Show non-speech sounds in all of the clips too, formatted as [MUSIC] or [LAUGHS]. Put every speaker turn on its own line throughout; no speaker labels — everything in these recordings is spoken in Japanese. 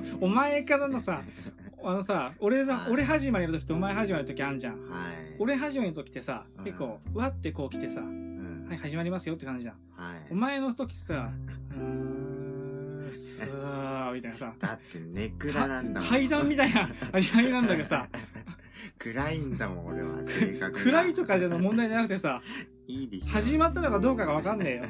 [LAUGHS] お前からのさ、あのさ、俺の、
はい
俺始まりの時とお前始まりの時あんじゃん。
はい。
俺始まりの時ってさ、
うん
結構、うわってこう来てさ、
うん。
はい、始まりますよって感じじゃん。
はい。
お前の時さ、うーん、さー、みたいなさ、
だって、ネクラなんだもん。
階段みたいな始まりなんだけどさ、[LAUGHS]
暗いんだもん、俺は。性格が
暗いとかじゃの問題じゃなくてさ、
いいでしょ。
始まったのかどうかがわかんねえよ。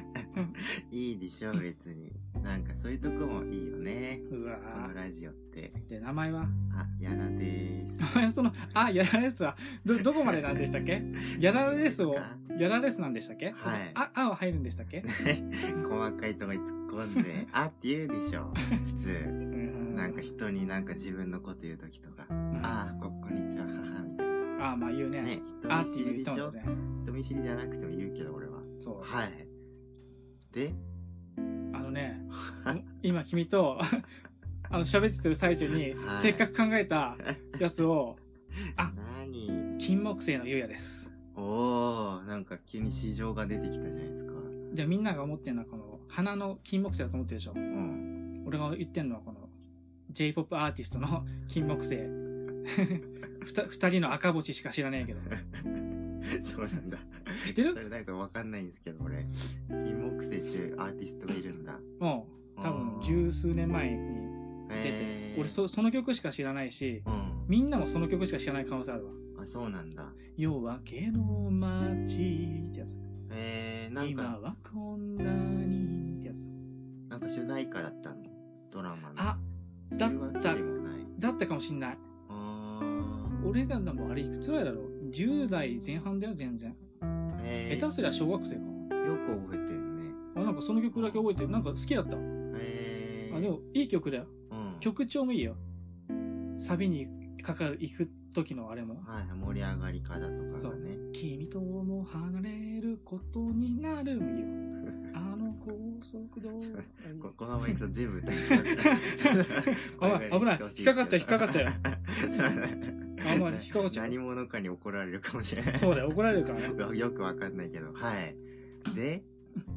[LAUGHS]
いいでしょ、別に。なんかそういうとこもいいよね。
うわ
このラジオって。
ーで、名前は？
あ、やなでーす。
その、あ、やられですは、ど、どこまでなんでしたっけ？[LAUGHS] やられですを、やられすなんでしたっけ？
はい
あ、あは入るんでしたっけ？[LAUGHS]
細かいとこに突っ込んで、[LAUGHS] あって言うでしょ。普通。
うん
なんか人になんか自分のこと言うときとか。ああ、こ、こんにちは、母、みたいな。
あ、まあ言うね。
ね、人見知りでしょ？
ね。
人見知りじゃなくても言うけど、俺は。
そう。
はい。で、
あのね、今君と、[LAUGHS] あの、喋ってる最中に
は、い
せっかく考えたやつを、[LAUGHS] あ
何？
金木犀のゆうやです。
おー、なんか急に市場が出てきたじゃないですか。
で、みんなが思ってるのはこの、花の金木犀だと思ってるでしょ。
うん。
俺が言ってんのはこの、J-POP アーティストの金木犀。[LAUGHS] ふた二人の赤星しか知らねえけど。[LAUGHS]
そうなんだ。
知ってる？
それなんかわかんないんですけど、俺。金木犀っていうアーティストがいるんだ。
もう、多分
うん
十数年前に出て、
へー
俺そその曲しか知らないし、
うん。
みんなもその曲しか知らない可能性あるわ。
あ、そうなんだ。
夜明けの街ってやつ。
えー、なん
今
か、
はこんなにってやつ。
なんか主題歌だったの？ドラマの。
あ、だった。だったかもしんない。俺がでもあれいくつぐらいだろう？?10 代前半だよ、全然。
えー、
下手すりゃ小学生か。
よく覚えてるね。
あ、なんかその曲だけ覚えてる。なんか好きだった。
えー。
あ、でも、いい曲だよ。
うん。
曲調もいいよ。サビにかかる、行く時のあれも。
はいはい、盛り上がり方とかがね。
君とも離れることになるよ。[LAUGHS] あの高速道路。
こ [LAUGHS] このまま行くと全部歌いそう [LAUGHS]
危ない危ない引っかかっちゃう引っかかっちゃうあ、まあ、引っかかっちゃう
何。者かに怒られるかもしれない。
そうだよ、怒られるからね。
よくわかんないけど。はい。で、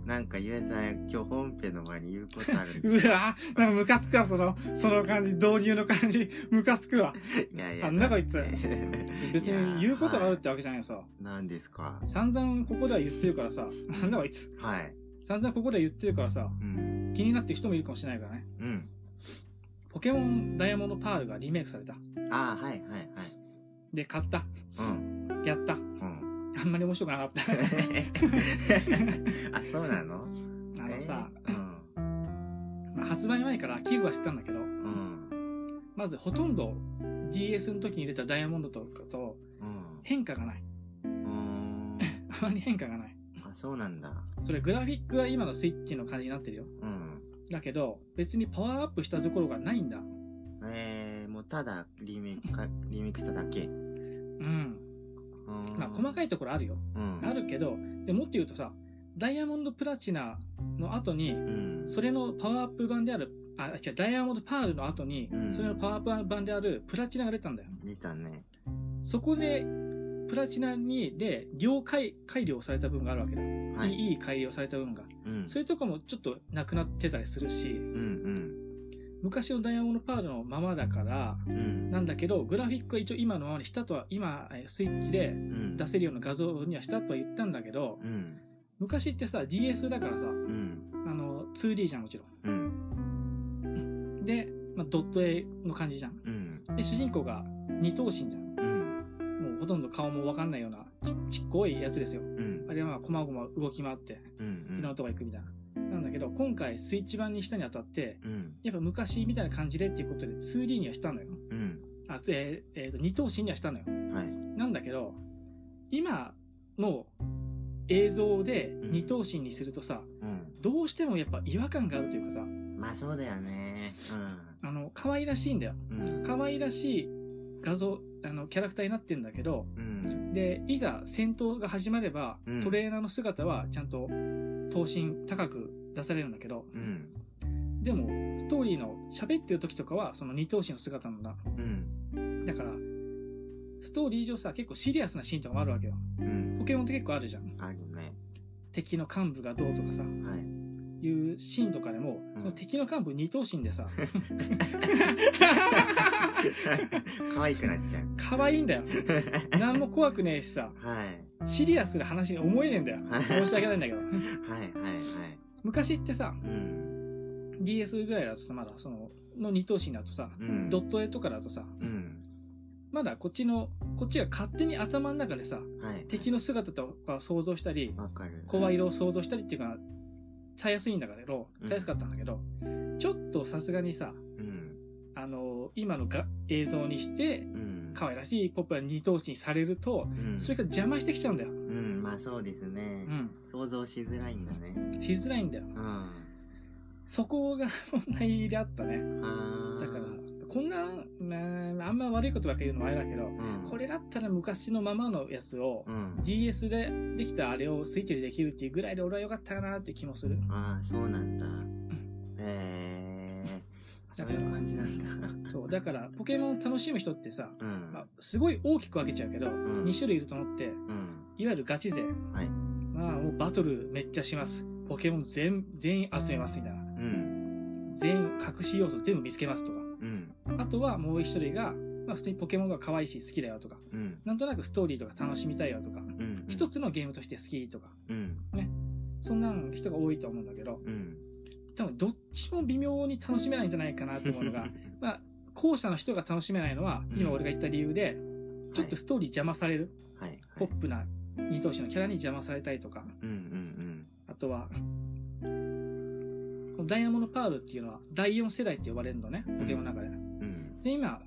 なんかゆえさん、今日本編の前に言うことあるんで [LAUGHS]
うわなんかムカつくわ、その、その感じ、導入の感じ、[LAUGHS] ムカつくわ。
いやいや。
あんなこいつ [LAUGHS] 別に言うことがあるっ
い
てわけじゃないよさ。
や何ですか？
散々ここでは言ってるからさ、なんだこいつ。
はい。
散々ここでは言ってるからさ、
うん。
気になってる人もいるかもしれないからね。
うん。
ポケモンダイヤモンドパールがリメイクされた。
ああ、はいはいはい。
で、買った。
うん。
やった。
うん。
あんまり面白くなかった。[LAUGHS]
あ、そうなの？
あのさ、
えー？うん。
まあ、発売前から危惧はしてたんだけど、
うん。
まずほとんど DS の時に出たダイヤモンドとかと
うん。
変化がない。
うーん。[LAUGHS]
あまり変化がない。
あ、そうなんだ。
それグラフィックは今のスイッチの感じになってるよ。
うん。
だけど、別にパワーアップしたところがないんだ。
えー、ただリメイクか、リメイクしただけ。う
うん。まあ、細かいところあるよ。
うん。
あるけど、でもっと言うとさ、ダイヤモンドプラチナの後に、
うん。
それのパワーアップ版である、あ、違う、ダイヤモンドパールの後に、
うん
それのパワーアップ版であるプラチナが出たんだよ。
出たね。
そこで、プラチナに、で、量改、改良された部分があるわけだ。
はい。
いい、改良された部分が。
うん。
そういうとこもちょっとなくなってたりするし、
うん
昔のダイヤモンドパールのままだから。なんだけど、グラフィックは一応今のままにしたとは、今、えスイッチで
うん。
出せるような画像にはしたとは言ったんだけど、
うん。
昔ってさ、DS だからさ、
うん。
あの、2D じゃん、もちろ
うん。
ん。で、まあ、ドット絵の感じじゃん。
うん。
で、主人公が二頭身じゃん。
うん。
もうほとんど顔もわかんないようなちちっこいやつですよ。
うん。
あれはまあ、こまごま動き回って、
うん。
いろんなとこ行くみたいな。なんだけど、今回スイッチ版にしたにあたって、
うん。
やっぱ昔みたいな感じでっていうことで 2D にはしたのよ。
うん。
あ、えーえーと、二頭身にはしたのよ。
はい。
なんだけど、今の映像で
うん
二頭身にするとさ、
うん。
どうしてもやっぱ違和感があるというかさ、
まあそうだよね。
あの、可愛らしいんだよ。
うん。うん。
可愛らしい画像、あの、キャラクターになってんだけど、
うん。
で、いざ戦闘が始まれば、
うん
トレーナーの姿はちゃんと頭身高く出されるんだけど、
うん。
でも、ストーリーの喋ってる時とかは、その二頭身の姿なんだ。
うん。
だから、ストーリー上さ、結構シリアスなシーンとかもあるわけよ。
うん。
ポケモンって結構あるじゃん。
あるね。
敵の幹部がどうとかさ。
はい。
いうシーンとかでも、
うん
その敵の幹部二頭身でさ、[LAUGHS]
可愛くなっちゃう。
可愛いんだよ。何も怖くねえしさ、
はい。
シリアスな話に思えねえんだよ。申し訳ないんだけど。
はいはいはい。
昔ってさ、
うん。
DS ぐらいだとさ、まだその、の二頭身だとさ、
うん。
ドット絵とかだとさ、
うん。
まだこっちの、こっちが勝手に頭の中でさ、
はい。
敵の姿とかを想像したり、
わかる。
声色を想像したりっていうか、たやすいんだけど、
うん
たやすかったんだけど、ちょっとさすがにさ、
うん。
あの、今のが映像にして、
うん。
可愛らしいポップな二頭身されると、
うん。
それが邪魔してきちゃうんだよ。
うん、まあそうですね
う。ん。
想像しづらいんだね。
しづらいんだよ。
うん。あ
そこが問題であったね。
あ。
だから、こんな、なあんま悪いことばっかり言うのもあれだけど、
うん。
これだったら昔のままのやつを、
うん。
DS でできたあれをスイッチでできるっていうぐらいで俺は良かったかなって気もする。
ああ、そうなんだ。へえ。そういう感じなんだ。
そう。だから、ポケモン楽しむ人ってさ、
うん。
まあ、すごい大きく分けちゃうけど、
ん
2種類いると思って、
うん。
いわゆるガチ勢。
はい。
まあ、もうバトルめっちゃします。ポケモン全、全員集めますみたいな。
うん。
全員隠し要素全部見つけますとか。
うん。
あとはもう一人が、まあ普通にポケモンが可愛いし好きだよとか。
うん。
なんとなくストーリーとか楽しみたいよとか。
うん。
一つのゲームとして好きとか。
うん。
そんな人が多いと思うんだけど、
うん。
多分どっちも微妙に楽しめないんじゃないかなと思うのが、[LAUGHS] まあ、後者の人が楽しめないのは、
うん
今俺が言った理由で、ちょっとストーリー邪魔される。
はい。
ポップな二頭身のキャラに邪魔されたりとか。
うん。うん。
あとは、このダイヤモンドパールっていうのは第4世代って呼ばれるのね、ポケモンの中で。で、今、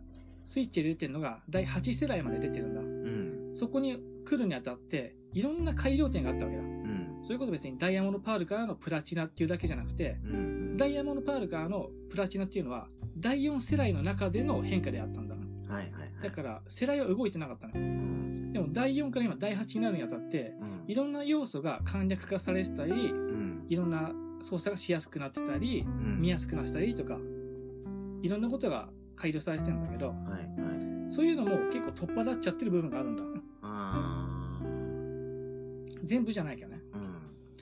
スイッチで出てるのが第8世代まで出てるんだ。
うん。
そこに来るにあたって、いろんな改良点があったわけだ。
うん。
そういうこと別にダイヤモンドパールからのプラチナっていうだけじゃなくて、
うん。
ダイヤモンドパールからのプラチナっていうのは、第4世代の中での変化であったんだ。
はいはいはい。
だから、世代は動いてなかったの。でも、第4から今第8になるにあたって、
うん。
いろんな要素が簡略化されてたり、
うん。
いろんな操作がしやすくなってたり、
うん。
見やすくなってたりとか、いろんなことが改良されてるんだけど、
はいはい。
そういうのも結構取っ払っちゃってる部分があるんだ。全部じゃないけどね。
うん。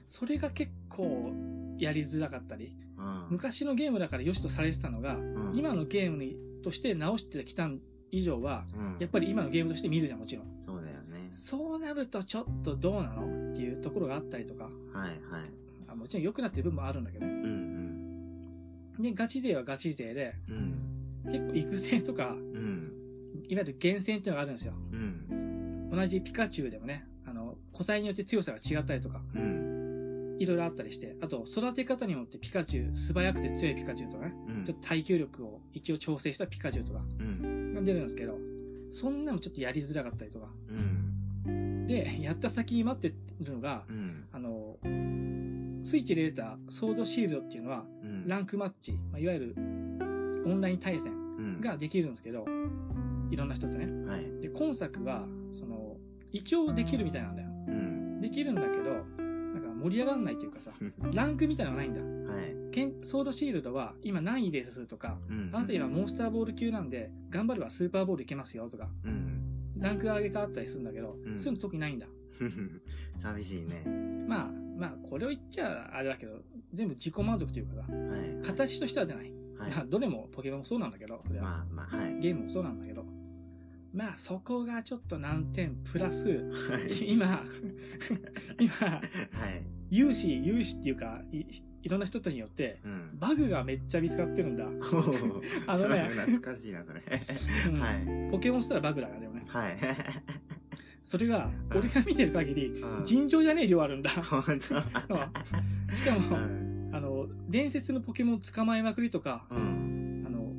それが結構やりづらかったり、
うん。
昔のゲームだから良しとされてたのが、
うん
今のゲームにとして直してきた以上は、
うん。
やっぱり今のゲームとして見るじゃん、もちろん。
そうだよね。
そうなるとちょっとどうなのっていうところがあったりとか、
はいはい。
あもちろん良くなってる部分もあるんだけど。
うん
で、ガチ勢はガチ勢で、
うん。うん。
結構育成とか、
うん。
いわゆる厳選っていうのがあるんですよ。
うん。
同じピカチュウでもね、あの、個体によって強さが違ったりとか、
うん。
いろいろあったりして、あと、育て方によってピカチュウ、素早くて強いピカチュウとかね、
うん。
ちょっと耐久力を一応調整したピカチュウとか
うん。
が出るんですけど、そんなのちょっとやりづらかったりとか。
うん。
で、やった先に待ってるのが、
うん。
あの、スイッチで出たソードシールドっていうのは、
うん。
ランクマッチ、まあ、いわゆるオンライン対戦
うん。
ができるんですけど、いろんな人とね。
はい。
で、今作は、その、一応できるみたいなんだよ。
うん。
できるんだけど、なんか盛り上がんないというかさ、[LAUGHS] ランクみたいなのがないんだ。
はい。
けんソードシールドは今何位レースするとか、
うん。
あなた今モンスターボール級なんで、頑張ればスーパーボールいけますよとか、
うん。
ランク上げ変わったりするんだけど、
うん
そういうの特にないんだ。[LAUGHS]
寂しいね。
まあ、まあ、これを言っちゃあれだけど、全部自己満足というかさ、
はい。
形としては出ない。
はい。
まあ、どれもポケモンもそうなんだけど、
まあまあ、はい。
ゲームもそうなんだけど、まあそこがちょっと難点、プラス、
はい。[LAUGHS]
今、[LAUGHS] 今、
はい。
有志、有志っていうかい、いろんな人たちによって、
うん。
バグがめっちゃ見つかってるんだ。[LAUGHS] あのね
懐かしいな、それ。
うん
はい。
ポケモンしたらバグだからね。
はい。
それが、俺が見てる限り
う、ん
尋常じゃねえ量あるんだ。しかも、
うん。
あの、伝説のポケモン捕まえまくりとか、
うん。
あの、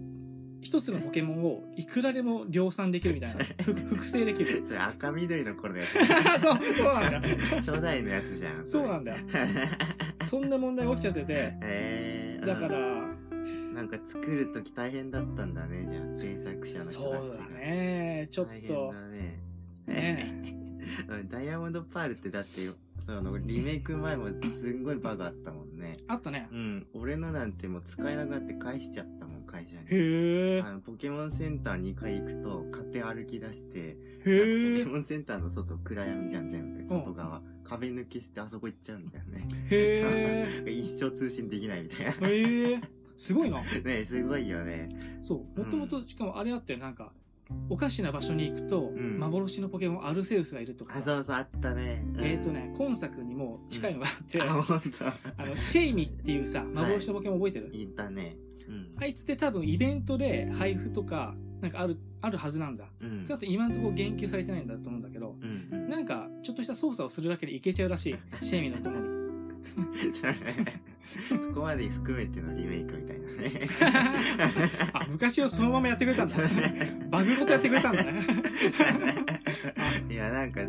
一つのポケモンをいくらでも量産できるみたいな。[LAUGHS] ふ複製できる。
それ赤緑の頃のや [LAUGHS]
そう、そうなんだ。
つ。[LAUGHS] 初代のやつじゃん。
そうなんだよ。そんな問題が起きちゃってて、
えー。
だから、
うん、なんか作るとき大変だったんだね、じゃあ。制作者の人
そう
たちが。
だね。ちょっ
大変
と、
だね。
ね
うんダイヤモンドパールってだって、そのリメイク前もすんごいバグあったもんね。
あったね。
うん。俺のなんてもう使えなくなって返しちゃったもん。会社に。
へえ。
ポケモンセンター2回行くと、勝手歩き出して、ポ
へえ。
ケモンセンターの外暗闇じゃん、全部。外側。壁抜けしてあそこ行っちゃうんだよね。
へえ。[LAUGHS]
一生通信できないみたいな。
へえ。すごいな。[LAUGHS]
ねすごいよね。
そう。もともと、しかもあれあって、なんか、おかしな場所に行くと、
うん
幻のポケモンアルセウスがいるとか
あ、
さ。
そうそう、あったね。うん
えっ、と。ね、今作にも近いのがあって、
あ、ほんと。
あの、シェイミっていうさ、幻のポケモン覚えてる、
いたね。うん。
あいつって多分イベントで配布とか、なんかある、あるはずなんだ。
うん。
そうだと今のところ言及されてないんだと思うんだけど、
うんうん。
なんか、ちょっとした操作をするだけでいけちゃうらしい。[LAUGHS] シェイミのとこに。
そこまで含めてのリメイクみたいなね。[LAUGHS]
あ、昔をそのままやってくれたんだ。バグごとやってくれたんだね。
いや、なんか、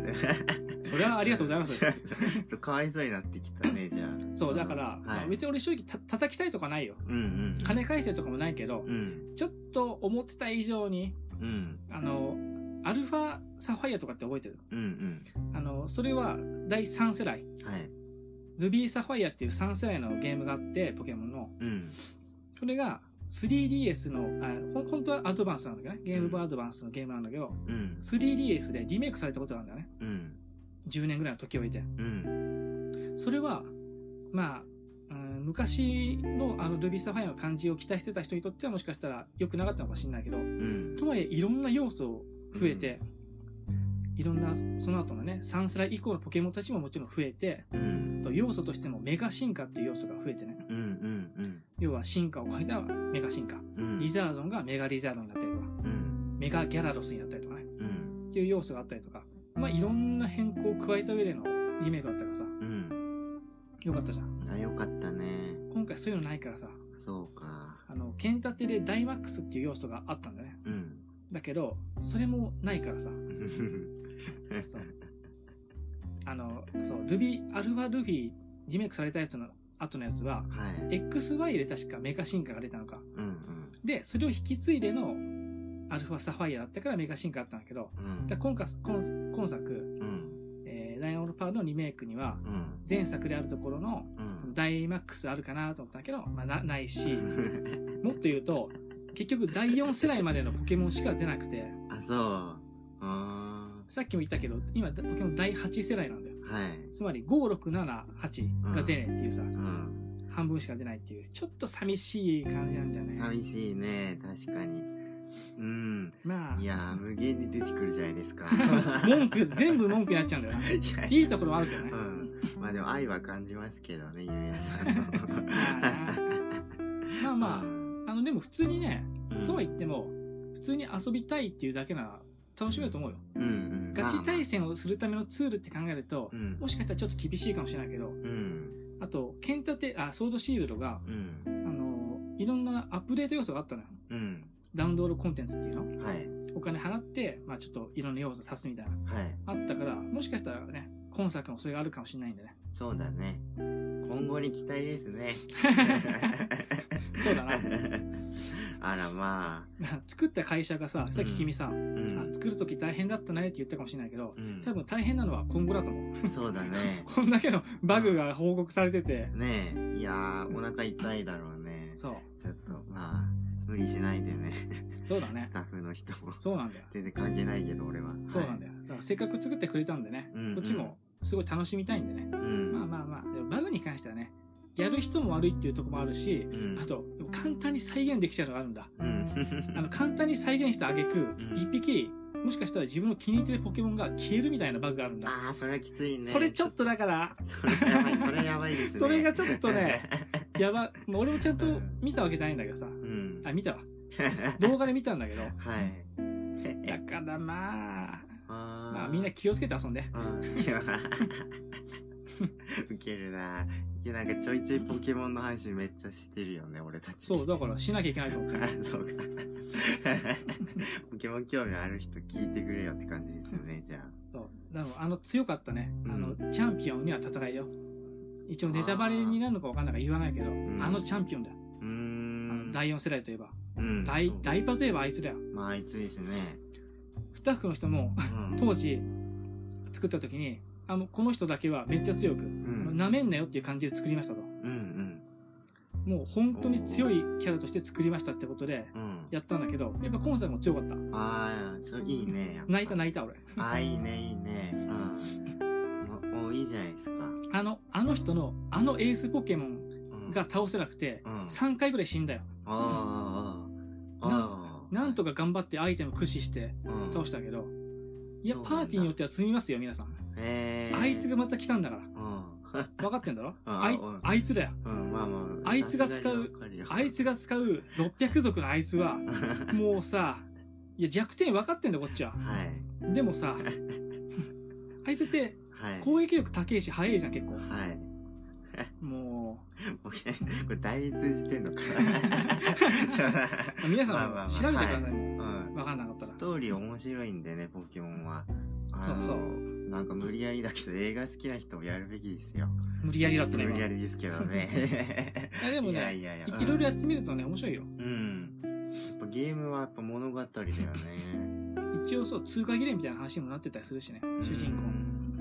それはありがとうございます。[LAUGHS]
そうかわいそうになってきたね、じゃあ。
そう、だから、まあ
はい。
別に俺正直た叩きたいとかないよ。
うんうん。
金返せとかもないけど、
うん。
ちょっと思ってた以上に、
うん。
あの、アルファサファイアとかって覚えてる
うんうん。
あの、それは第3世代。
はい。
ルビーサファイアっていう3世代のゲームがあって、ポケモンの。
うん。
それが 3DS の、あ本当はアドバンスなんだけどね。ゲームボーイアドバンスのゲームなんだけど、
うん。
3DS でリメイクされたことなんだよね。
うん。
10年ぐらいの時を置いて。
うん。
それは、まあ、うん昔のあのルビーサファイアの感じを期待してた人にとってはもしかしたら良くなかったのかもしれないけど、
うん。
とはいえいろんな要素増えて、いろんな、その後のね、3世代以降のポケモンたちももちろん増えて、
うん。
と要素としてもメガ進化っていう要素が増えてね。
うん。うん。
要は進化を超えたメガ進化。
うん。
リザードンがメガリザードンになったりとか、
うん。
メガギャラドスになったりとかね。
うん。
っていう要素があったりとか、まあいろんな変更を加えた上でのリメイクだったからさ、
うん。
よかったじゃん。
あ、よかったね。
今回そういうのないからさ、
そうか。
あの、剣立てでダイマックスっていう要素があったんだね。
うん。
だけど、それもないからさ、そう。あの、そう、ルビー、アルファルフィリメイクされたやつの後のやつは、
はい。
XY で確かメガ進化が出たのか。
うん
で、それを引き継いでのアルファサファイアだったからメガ進化あったんだけど、
うん。うん。
だ今回、今今作、
うん。
えー、ダイヤモンドパールのリメイクには、
うん。
前作であるところの、
うん。
ダイマックスあるかなと思ったけど、まあ、な、ないし、[LAUGHS] もっと言うと、結局第4世代までのポケモンしか出なくて、
あ、そう。あ
さっきも言ったけど、今、ポケモン第8世代なんだよ。
ーはい。
つまり、5、6、7、8が出ねえっていうさ、
うん。
半分しか出ないっていう、ちょっと寂しい感じなんだよね。
寂しいね、確かに。うん。
まあ
い、やー、無限に出てくるじゃないですか。[LAUGHS]
文句、全部文句になっちゃうんだよな。[LAUGHS]
いや
いいところはあるけどね。
うん。まあでも愛は感じますけどね、ゆうやさんの。[LAUGHS]
まあまあ、
うん
あの、でも普通にね、
うん
そうは言っても、普通に遊びたいっていうだけなら楽しめると思うよ。
うんうん。
ガチ対戦をするためのツールって考えると、
うん。
もしかしたらちょっと厳しいかもしれないけど、
うん。
あと、剣立て、あ、ソードシールドが、
うん。
あの、いろんなアップデート要素があったのよ。
うん。
ダウンロードコンテンツっていうの？
はい。
お金払って、まあちょっといろんな要素足すみたいな。
はい。
あったから、もしかしたらね、今作もそれがあるかもしれないんでね。
そうだね。今後に期待ですね。
そうだな。[LAUGHS]
あら、ま [LAUGHS]
作った会社がさ、さっき君さ、
あ。うん。
あ作るとき大変だったねって言ったかもしれないけど、
うん
多分大変なのは今後だと思う。
そうだね。[LAUGHS]
こんだけのバグが報告されてて、
ねえ。いやー、お腹痛いだろうね。
そう。
ちょっと、まあ、無理しないでね。
そうだね
ス。タッフの人も。
そうなんだよ。
全然関係ないけど、俺は。よ。
そうなんだよ。だからせっかく作ってくれたんでね、
うん
こっちもすごい楽しみたいんでね。
うん。
まあまあまあ、でもバグに関してはね、やる人も悪いっていうところもあるし、
うん。
あと、簡単に再現できちゃうのがあるんだ。
うん。
あの、簡単に再現した挙句
ん、
一匹、もしかしたら自分の気に入ってるポケモンが消えるみたいなバグがあるんだ。
ああ、それはきついね。
それちょっとだから、
それやばい、それやばいですね。
それがちょっとね、[LAUGHS] やば、俺もちゃんと見たわけじゃないんだけどさ。
うん。
あ、見たわ。[LAUGHS] 動画で見たんだけど。
はい。
だからまあ、[LAUGHS] まあみんな気をつけて遊んで。[LAUGHS]
ウケるな。いや、なんかちょいちょいポケモンの話めっちゃしてるよね、俺たち。
そう、だからしなきゃいけないと思って。
あ [LAUGHS] そうか。ポケモン興味ある人聞いてくれよって感じですよね、じゃあ。
そう。でもあの強かったね。あの、
う
チャンピオンには戦いよ。一応ネタバレになるのかわかんないから言わないけど、
ん
あのチャンピオンだよ。
うん。
第4世代といえば。
うん
大大パといえばあいつだよ。
まあ、あいつですね。
スタッフの人も、
うん。
当時、作った時に、あの、この人だけはめっちゃ強く、あの
ん
舐めんなよっていう感じで作りましたと。
うんうん。
もう本当に強いキャラとして作りましたってことで
うん。
やったんだけど、やっぱ今作も強かった。
ああ、それいいね。
泣いた泣いた俺。
ああ、いいね、いいね。うん。お、おいいじゃないですか。
あの、あの人の、あのエースポケモン
うん。
が倒せなくて、
うん
3回ぐらい死んだよ。
ああ、ああ。ああ。
なんとか頑張ってアイテム駆使して
うん
倒したけど、
うなんだ
パーティーによっては積みますよ、皆さん。あいつがまた来たんだから。
うん。[LAUGHS]
分かってんだろ？
あ
あい
うん
あいつだよ。
うん、まあまあ。
あいつが使う
さすがにわかるよ
あいつが使う600族のあいつは、[LAUGHS] もうさ、いや、弱点分かってんだよ、こっちは。
はい。
でもさ、[LAUGHS] あいつって
はい。
攻撃力高いし速いじゃん、結構。
はい。
も
僕これ代理通じてんのかちょ
う、皆さ
まあまあまあ
んも調べてください、も
うん
う。分かんなかったら
ス。トーリー面白いんでね、ポケモンは。あの
そう
なんか無理やりだけど映画好きな人もやるべきですよ。
無理やりだったね、
無理やりですけどね。[LAUGHS]
やでも
いや
ね、
いやいや。
いいろいろやってみるとね、面白いよ。
うん。やっぱゲームはやっぱ物語だよね。
一応そう、通過儀礼みたいな話にもなってたりするしね、主人公。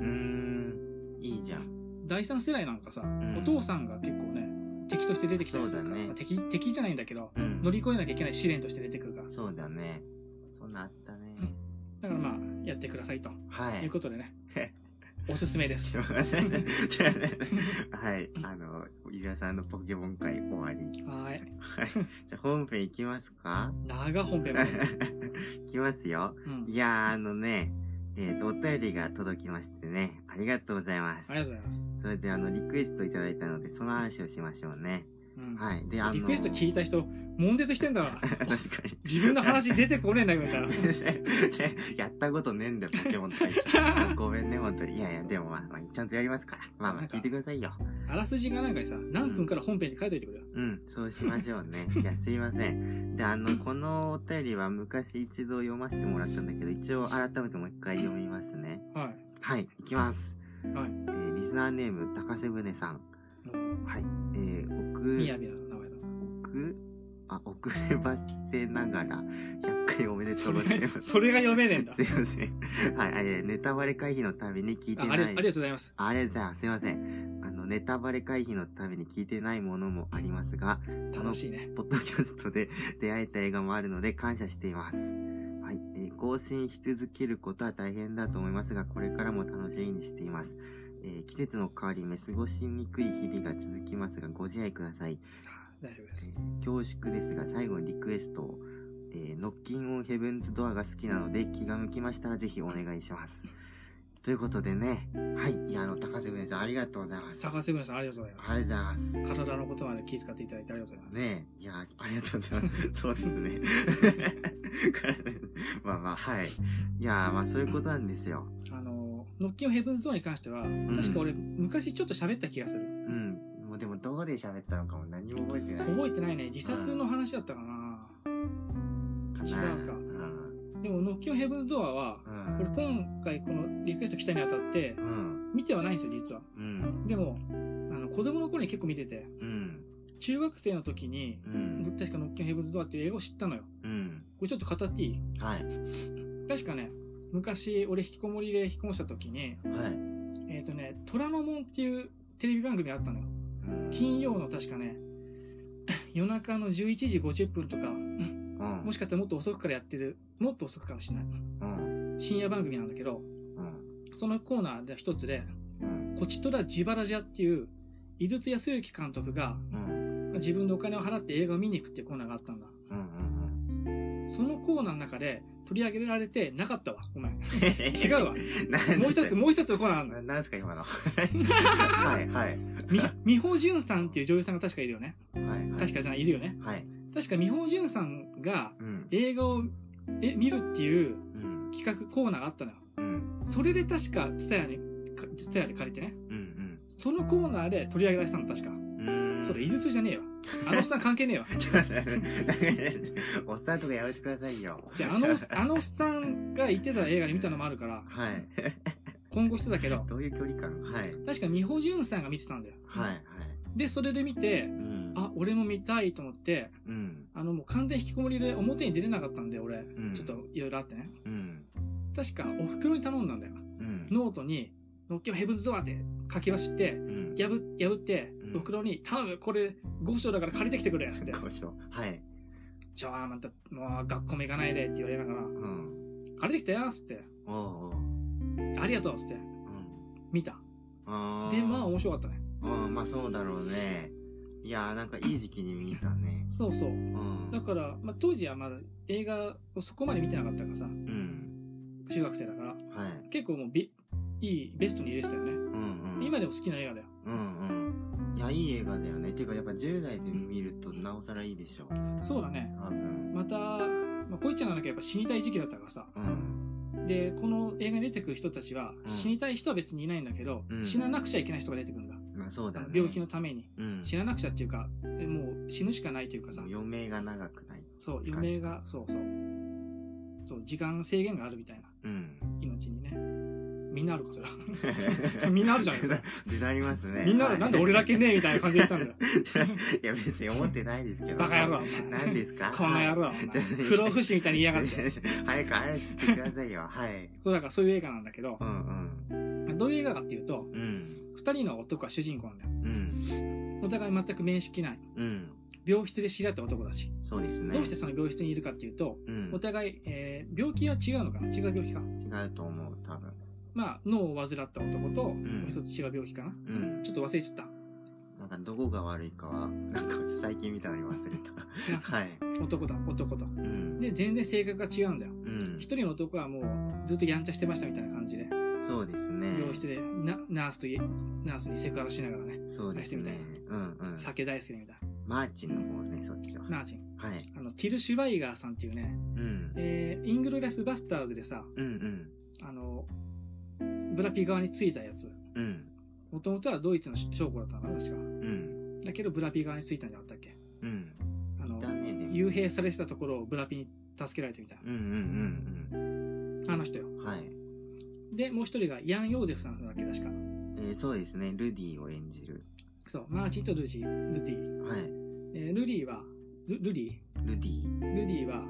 うーん。いいじゃん。
第三世代なんかさ、
ん
お父さんが結構ね、敵として出てきたりするから、
そうだね
まあ敵、敵じゃないんだけど、
うん。
乗り越えなきゃいけない試練として出てくるから。
そうだね。そんなあったね。
だからまあ、やってくださいと。
はい
いう。ことでね、[LAUGHS] おすすめです。[LAUGHS]
はい。あの、ゆやさんのポケモン会終わり。
はーい。
はい。じゃあ本編いきますか？
長本編まで。[LAUGHS]
いきますよ。
うん。
いやー、あのね、えっ、と、お便りが届きましてね。ありがとうございます
あり。がとうございます。
それで、あの、リクエストいただいたので、その話をしましょうね。
うん。
はい。で、あの、
リクエスト聞いた人、悶絶してんだわ。[LAUGHS]
確かに。
自分の話出てこねえんだよ、みたいな。
やったことねえんだよ、ポケモン会。[LAUGHS] ごめんね、本当に。いやいや、でもまあ、まあ、ちゃんとやりますから。まあまあ、聞いてくださいよ。
あらすじがなんかにさ、何分から本編に書いといてくれよ。
うん、そうしましょうね。いや、すいません。で、あの、このお便りは昔一度読ませてもらったんだけど、一応改めてもう一回読みますね。
は
はい、いきます。
い。はい。
えーリスナーネーム、高瀬舟さん。
も
はい。えー、
う、みや
奥、
びな名前だ。
奥、あ、遅ればせながら、100回おめでと
そうれ
ございます。
それが読めねえんだ
す。いません。はい、えーネタバレ回避のために聞いてない。
あありありがとうございます。
あありがとうございます。すいません。あの、ネタバレ回避のために聞いてないものもありますが、
楽しいね。
ポッドキャストで [LAUGHS] 出会えた映画もあるので感謝しています。はい、えー更新し続けることは大変だと思いますが、これからも楽しみにしています。えー季節の変わり目、過ごしにくい日々が続きますが、ご自愛ください。
大丈夫です。
えー恐縮ですが、最後にリクエストを、えーノッキンオンヘブンズドアが好きなので、気が向きましたらぜひお願いします。ということでね、はい、いや、あの、高瀬舟さんありがとうございます。
高瀬村さんありがとうございます。
ありがとうございます。
体のことまで気遣っていただいてありがとうございます。
ねえ、いや、ありがとうございます。[LAUGHS] そうです [LAUGHS] ね。まあまあ、はい。いや、まあそういうことなんですよ。
あの、ノッキンヘブンズドアに関しては、確か俺、昔ちょっと喋った気がする。
うん。もうでもどこで喋ったのかも何も覚えてない。
覚えてないね。自殺の話だったかな。
かな。
違うか
うん。
でも、ノッキンヘブンズドアは、
うん。
俺今回このリクエスト来たにあたって、
うん。
見てはないんですよ、実は。
うん。
でも、あの、子供の頃に結構見てて、
うん。
中学生の時に、
うん。
確かノッキンヘブンズドアっていう映画を知ったのよ。
うん。
これちょっと語っていい？
はい。
確かね、昔俺引きこもりで引きこもした時に、
はい。
えっ、とね、虎ノ門っていうテレビ番組があったのよ。
うん
金曜の確かね、[LAUGHS] 夜中の11時50分とか、
うん。
もしかしたらもっと遅くからやってる、もっと遅くかもしれない。
うん。
深夜番組なんだけど、
うん。
そのコーナーで一つで、
うん。
こちとらジバラジャっていう、井筒康之監督が
うん。
自分でお金を払って映画を見に行くっていうコーナーがあったんだ。
うん。
そのコーナーの中で取り上げられてなかったわ。ごめん。
違 [LAUGHS]
違うわ。もう一つ、もう一つのコーナーあるの
ななんすか今の。[LAUGHS] はい、はい。
み、美穂淳さんっていう女優さんが確かいるよね。
はい、はい。
確かじゃない、いるよね。
はい。
確か美穂淳さんが
うん。
映画をえ見るっていう
うん。
企画コーナーがあったのよ。
うん。
それで確か、ツタヤに、かツタヤで借りてね。
うん。
そのコーナーで取り上げられてたの、確か。
うん。
それ、井筒じゃねえよ。あのおっさん関係ねえわ。[LAUGHS]
おっさんとかやめてくださいよ。
じゃあ、あのおっ、あのおっさんが言ってた映画で見たのもあるから、
はい。
今後してたけど、
どういう距離感？はい。
確か美穂淳さんが見てたんだよ。
はい、はい。
で、それで見て
う、ん。
あ、俺も見たいと思って、
うん。
あの、もう完全引きこもりで表に出れなかったんで、俺、
うん。
ちょっといろいろあってね。
うん。
確か、お袋に頼んだんだよ。
うん。
ノートに、ノッキンオンヘブンズドアって書き出して、
うん。うん。
破破って
うん、
おふくろに、頼む、これ、後生だから借りてきてくれ、つって。
交渉。はい。
じゃあ、また、もう、学校も行かないで、って言われながら、
うん。
借りてきたよ、つって。
おうおう。
ありがとう、つって。
うん。
見た。
あー
で、まあ、面白かったね。
うん、まあそうだろうね。いやーなんかいい時期に見たね。
そうそう。
うん。
だから、まあ、当時はまだ映画をそこまで見てなかったからさ、
うん。
中学生だから、
はい。
結構もうビ、いい、ベストに入れてたよね。
うんうん。
今でも好きな映画だよ。
うんうん。いや、いい映画だよね。ていうかやっぱ10代で見るとなおさらいいでしょ。
そうだね。
多分。
また、まあ、こいちゃんなんだけどやっぱ死にたい時期だったからさ。
うん。
で、この映画に出てくる人たちは、
うん
死にたい人は別にいないんだけど、
うん
死ななくちゃいけない人が出てくるんだ。
まあそうだね。
病気のために。
うん。
死ななくちゃっていうか、えもう死ぬしかないというかさ
余命が長くない。
そう、余命が、そうそう。そう、時間制限があるみたいな、
うん。
命にね。みんなあるか、それは。みんなあるじゃないですか。
でなりますね。
みんなある、
はい
なんで俺だけねえみたいな感じで言ったんだよ。[LAUGHS]
いや、別に思ってないですけど。
バカ野郎
何ですか？
この野郎、不老不死みたいに言いやがって。[LAUGHS]
早く話してくださいよ。はい。
そう、だからそういう映画なんだけど
う、ん
どういう映画かっていうと、
うん。うん。
二人の男が主人公なんだよ。
うん。
お互い全く面識ない。
うん。
病室で知り合った男だし。
そうですね。
どうしてその病室にいるかっていうと、
うん。
お互い、えー病気は違うのかな？違う病気か。
違うと思う、多分。
まあ、脳を患った男と、も
ん
う一つ違う病気かな。
うん。
ちょっと忘れちゃった。
なんか、どこが悪いかは、なんか最近見たのに忘れた。はい。
男だ、男と。
うん。
で、全然性格が違うんだよ。
うん。
一人の男はもうずっとやんちゃしてましたみたいな感じで、
そうですね。
病室でなナースといナースにセクハラしながらね、
そうですね
してみたい。
うんうん。
酒大好きみたい
マーチンの方ね、そっちは。
な。マーチン。
はい。
あの、ティル・シュワイガーさんっていうね、
うん。
えー、イングロレス・バスターズでさ、
うんうん。
あの、ブラピ側についたやつ。
うん。
もともとはドイツの将校だったのかな、確か。
うん。
だけど、ブラピ側についたんじゃなかったっけ
うん。
あの。幽閉されてたところをブラピに助けられてみたい
うんうん
な。あの人よ。
うんうん。はい。
で、もう一人がヤン・ヨーゼフさんだっけ、確か。
えー、そうですね。ルディを演じる。
そう、マーチンとルジー、ルディ。
はい。
えールディは、ルルディ？
ルディ。
ルディは、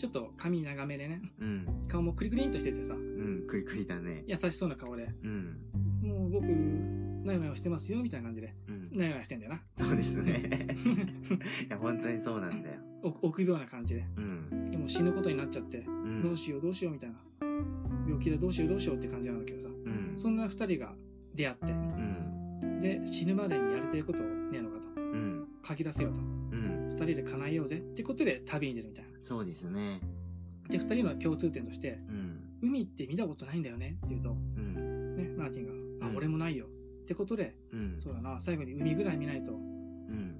ちょっと髪長めでね、
うん。
顔もクリクリンとしててさ、
うん。クリクリだね。
優しそうな顔で、
うん。
もう僕、なよなよしてますよ、みたいな感じで、
うん。
なよなよしてんだよな。
そうですね。[LAUGHS] いや、本当にそうなんだよ。
お臆病な感じで。
うん。
でも死ぬことになっちゃって、
うん。
どうしようどうしようみたいな。病気でどうしようどうしようって感じなんだけどさ、
うん。
そんな二人が出会って、
うん。
で、死ぬまでにやりたいことをねえのかと。
うん。
書き出せようと。
うん。
二人で叶えようぜってことで旅に出るみたいな。
そうですね。
で、二人の共通点として、
うん。
海って見たことないんだよねって言うと、
うん。
ね、マーティンが、あ、
うん
俺もないよ。ってことで、
うん。
そうだな、最後に海ぐらい見ないと、
うん。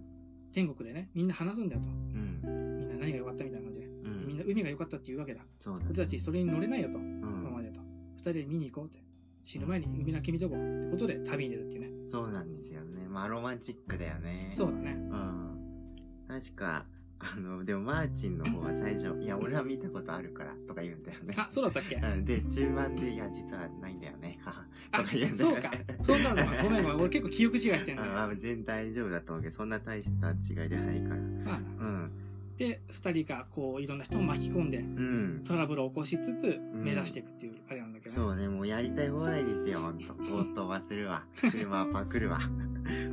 天国でね、みんな話すんだよと。
うん。
みんな何が良かったみたいな感じで。
うん。
みんな海が良かったって言うわけだ。
そうだ
俺たちそれに乗れないよと。
うん
今までと。二人で見に行こうって。死ぬ前に海だけ見とこうってことで旅に出るっていうね。
そうなんですよね。まあ、ロマンチックだよね。
そうだね。
うん。確か、あの、でもマーチンの方は最初、いや、俺は見たことあるから、とか言うんだよね。
あ、そうだったっけ？
うんで、中盤で、いや、実はないんだよね。はは
あ、
とか言うんだよ
そうか。そうなんだ。[LAUGHS] ごめんごめん。俺結構記憶違いしてんだよ。
あまあ、全然大丈夫だと思うけど、そんな大した違いでないから。
まあ
うん。
で、二人がこう、いろんな人を巻き込んで、
うん。
トラブルを起こしつつ、目指していくっていうあれなんだけどね。
そうね、もうやりたい放題ですよ、ほんと。[LAUGHS] 強盗はするわ。車はパクるわ。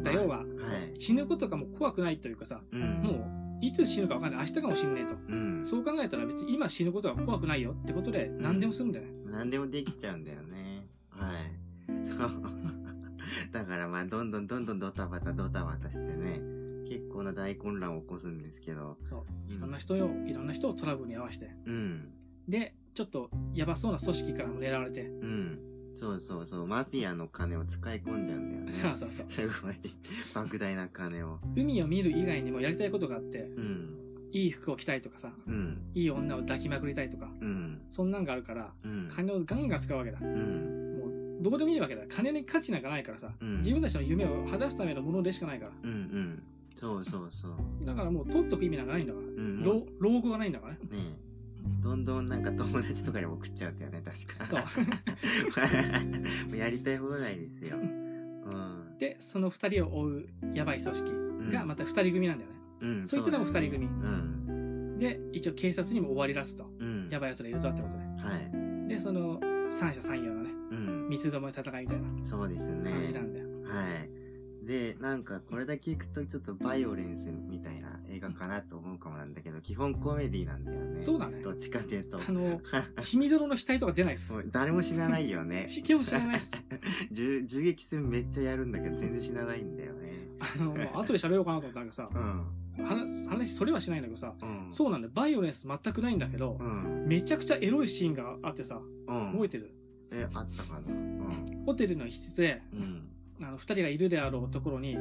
だ要は、
はい。
死ぬことがもう怖くないというかさ、
うん。
もう、いつ死ぬか分かんない。明日かもしんねえと。
うん。
そう考えたら別に今死ぬことは怖くないよってことで何でもするんだよね。
何でもできちゃうんだよね。はい。[LAUGHS] だからまあ、どんどんどんどんドタバタドタバタしてね、結構な大混乱を起こすんですけど。
そう。
うん
いろんな人よ、いろんな人をトラブルに合わせて。
うん。
で、ちょっとやばそうな組織からも狙われて。
うん。そうそうそう。マフィアの金を使い込んじゃうんだよね。
そうそうそう。
すごい。莫大な金を。
海を見る以外にもやりたいことがあって、
うん。
いい服を着たいとかさ、
うん。
いい女を抱きまくりたいとか、
うん。
そんなんがあるから、
うん。
金をガンガン使うわけだ。
うん。
もう、どこでもいいわけだ。金に価値なんかないからさ、
うん
自分たちの夢を果たすためのものでしかないから。
うん。うん。そうそうそう。
だからもう取っとく意味なんかないんだから。
うん。
老老後がないんだからね。
ねえ。どんどんなんか友達とかにも送っちゃうんだよね、確か。
そう。[LAUGHS]
やりたい放題ですよ。うん。
で、その二人を追うやばい組織がまた二人組なんだよね。
うん、
そいつらも二人組
うん。
で、一応警察にも追われ出すと。
うん。
やばい奴らいるぞってことで。
はい。
で、その、三者三様のね、
うん。
三つどもの戦いみたいな
そうですね。
感じなんだよ。
はい。で、なんかこれだけ聞くとちょっとバイオレンスみたいな映画かなと思うかもなんだけど、基本コメディなんだよね。
そうだね
どっちかっていうと。
あの、血みどろの死体とか出ないっす
も。う誰も死なないよね。
死刑を知らないっす。[LAUGHS]
銃銃撃戦めっちゃやるんだけど全然死なないんだよね。
あの、後で喋ろうかなと思ったんだけどさ
う、ん。
話、話それはしないんだけどさ、
うん。
そうなんだよ。バイオレンス全くないんだけど
う、ん。
めちゃくちゃエロいシーンがあってさ、
うん。
覚えてる
え、あったかな？うん。
ホテルの一室で、
うん。
あの、二人がいるであろうところに、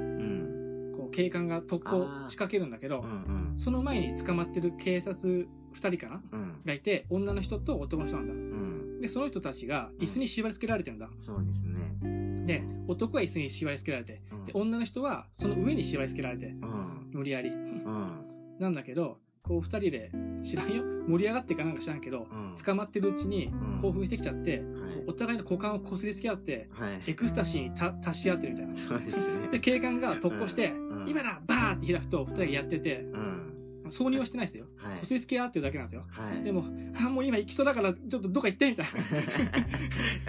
警官が特攻仕掛けるんだけど、
うん。
その前に捕まってる警察二人かな
うん。
がいて、女の人と男の人なんだ。
うん。
で、その人たちが椅子に縛り付けられてるんだ。
そうですね。
で、男が椅子に縛り付けられて、
うん
で、女の人はその上に縛り付けられて、
うん。
無理やり。
うん。[LAUGHS]
なんだけど、こう二人で、知らんよ盛り上がってかなんか知らんけど、
うん。
捕まってるうちに
うん
興奮してきちゃって、
はい
お互いの股間をこすりつけ合って、
はい。
エクスタシーにた足し合ってるみたいな。
そうですね。
で、警官が特攻して、
うん
今だバーって開くと二人がやってて、
うん。
挿入はしてないですよ。
はい
こ。すりつけ合ってるだけなんですよ。
はい。
でも、あ、もう今行きそうだから、ちょっとどっか行ってみたい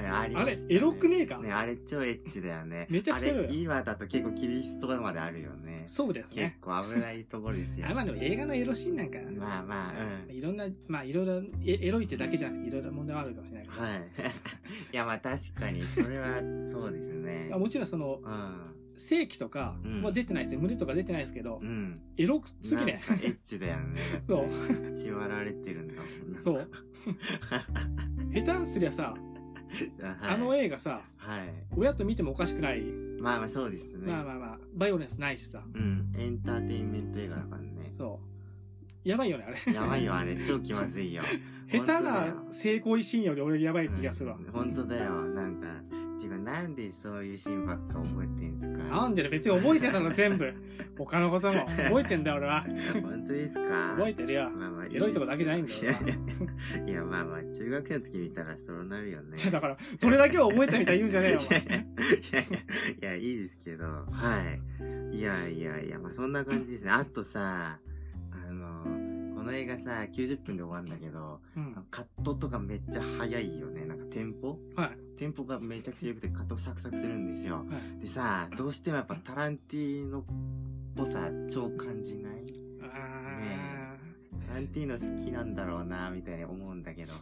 な。
あ [LAUGHS] り
あれエロくねえか？
ね、あれ超エッチだよね。
めちゃくちゃエロ
今だと結構厳しそうまであるよね。
そうです
結
ね。
構危ないところですよ。[LAUGHS]
あ、まあでも映画のエロシーンなんか、
まあまあ、うん。
いろんな、まあいろいろ、エエロいってだけじゃなくていろいろ問題はあるかもしれないけど。
はい。[LAUGHS] いや、まあ確かに、それは、そうですね
まあ。もちろんその、
うん。
正規とかは出てないですよ。胸とか出てないですけど
う、ん。
エロくすぎね。
なんかエッチだよね。[LAUGHS]
そう。
縛られてるんだもんな。
そう。[LAUGHS] 下手すりゃさ、
はい
あの映画さ、
はい。
親と見てもおかしくない？
まあまあそうですね。
まあまあまあ、バイオレンスないしさ。
うん。エンターテインメント映画だからね。
そう。やばいよね、あれ。
やばいよ、あれ。超気まずいよ。[LAUGHS]
下手
本当だ
な
よ
性行為シーンより俺やばい気がするわ。
うん本当だよ。なんか、てか、なんでそういうシーンばっか覚えてんすか？
なんでね、別に覚えてたの全部。[LAUGHS] 他のことも。覚えてんだよ、俺は。
本当ですか？
覚えてるよ。
まあまあ
エロいとこだけじゃないんだよ
いやまあまあ、中学生の時見たらそうなるよね。
だから、どれだけは覚えたみたいに言うんじゃねえよ、お
いやい
前。
やいやいや、いですけど、はい。いやいやいや、まあそんな感じですね。あとさ、の映画さ、90分で終わるんだけど、
うん。
カットとかめっちゃ早いよね。なんかテンポ？
はい。
テンポがめちゃくちゃ良くてカットサクサクするんですよ。
はい。
でさ、どうしてもやっぱタランティーノっぽさ超感じない？
あ
タランティーノ好きなんだろうな、みたいに思うんだけど。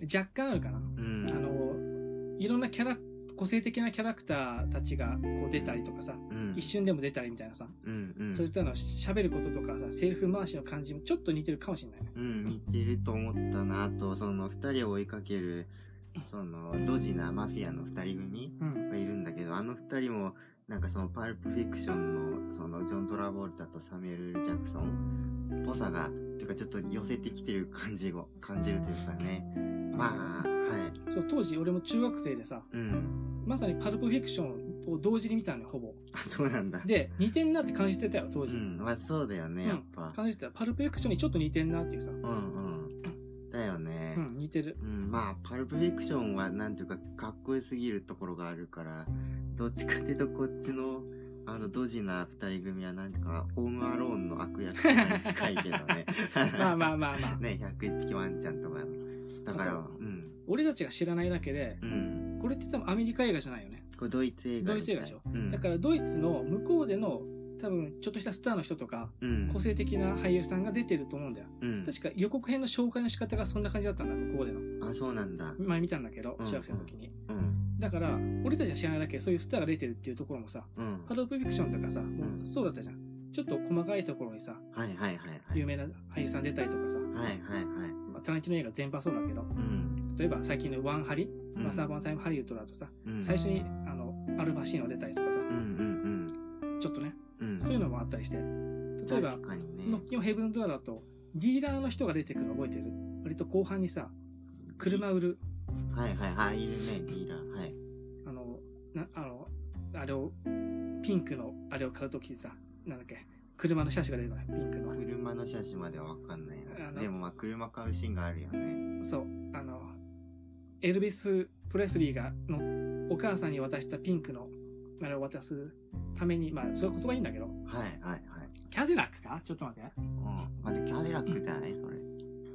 ー若干あるかな。
うん。
あの、いろんなキャラ、個性的なキャラクターたちがこう出たりとかさ、
うん、
一瞬でも出たりみたいなさ、
うんうん。
そういったの喋ることとかさ、セルフ回しの感じもちょっと似てるかもしれないね。
うん、似てると思ったな。あと、その二人を追いかける、その、ドジなマフィアの二人組
うん。
がいるんだけど、あの二人も、なんかそのパルプフィクションの、その、ジョン・トラボルタとサミュエル・ジャクソンっぽさが、ていうかちょっと寄せてきてる感じを感じるというかね。まあ、はい。
そう、当時俺も中学生でさ、
うん。
まさにパルプフィクションを同時に見たのよ、ほぼ。
あ、そうなんだ。
で、似てんなって感じてたよ、当時。
うん。まあそうだよね、やっぱ。
感じてた。パルプフィクションにちょっと似てんなっていうさ。
うんうん。だよね。
うん、似てる。
うん、まあ、パルプフィクションは、なんていうか、かっこよすぎるところがあるから、どっちかっていうと、こっちの、あの、ドジな二人組は、なんていうか、ホームアローンの悪役に近いけどね。[LAUGHS]
まあまあまあまあ。[LAUGHS]
ね、101匹ワンちゃんとかの。だから、うん。
俺たちが知らないだけで、
うん。
これって多分アメリカ映画じゃないよね。
これドイツ映画
ドイツ映画でしょ
うん。
だからドイツの向こうでの多分ちょっとしたスターの人とか
うん。
個性的な俳優さんが出てると思うんだよ。
うん。
確か予告編の紹介の仕方がそんな感じだったんだ、向こうでの。
あ、そうなんだ。
前見たんだけど
う、ん
中学生の時に。
うん。
だから、俺たちは知らないだけでそういうスターが出てるっていうところもさ、
うん。
パルプフィクションとかさ、そうだったじゃん。ちょっと細かいところにさ、
はいはいはいはい。
有名な俳優さん出たりとかさ、
はいはいはい。
まあ、タランティーノ映画全般そうだけど、
うん。
例えば最近のワンハリ、
うん
マサーバンタイムハリウッドだとさ、
うん
最初にあの、アルバシーノ出たりとかさちょっとね。そういうのもあったりして、例えば。ノッキンヘブンドアだと、ディーラーの人が出てくるの覚えてる？割と後半にさ、車売る、
はいはいはい、いるね、ディーラー。はい。
あの、な、あの、あれを、ピンクのあれを買うときさ、なんだっけ、車の車種が出るのね、ピンクの。
車の車種まではわかんない
の
でもまあ車買うシーンがあるよね。
そう、あの、エルビス・プレスリーがのお母さんに渡したピンクのあれを渡すために、まあ、それこそがいいんだけど、
はいはいはい。
キャデラックか？ちょっと待って。
うん。待って、キャデラックじゃない？それ。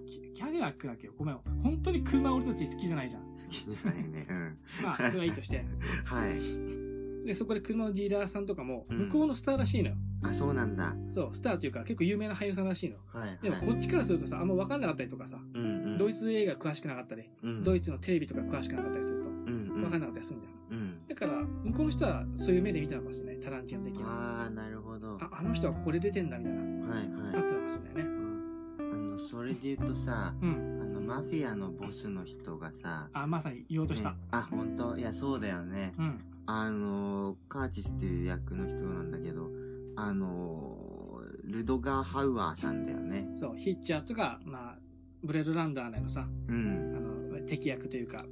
キキャデラックだっけ？よ。ごめん。本当に車俺たち好きじゃないじゃん。
好きじゃないね。うん。[LAUGHS]
まあ、それはいいとして。[LAUGHS]
はい。
で、そこで車のディーラーさんとかも、
うん
向こうのスターらしいのよ。
あ、そうなんだ。
そう、スターというか結構有名な俳優さんらしいの。
はいはい。
でもこっちからするとさ、あんま分かんなかったりとかさ、
うんうん。
ドイツ映画詳しくなかったり、
うん、
ドイツのテレビとか詳しくなかったりすると、
うんうん。
分かんなかったりするんじゃん。
うん。
だから、向こうの人はそういう目で見たのかもしれない。タランティーノ的に。
ああ、なるほど。
あ、あの人はこれ出てんだみたいな、
はいはい。
あったのかもしれないね。
あの、それで言うとさ、
うん。
あの、マフィアのボスの人がさ、
あ、まさに言おうとした。
ねあ、本当？いや、そうだよね。
うん。
あの、カーチスっていう役の人なんだけど、あの、ルドガー・ハウアーさんだよね。
そう、ヒッチャーとか、まあ、ブレードランダー内のさ、
うん。
あの、敵役というか、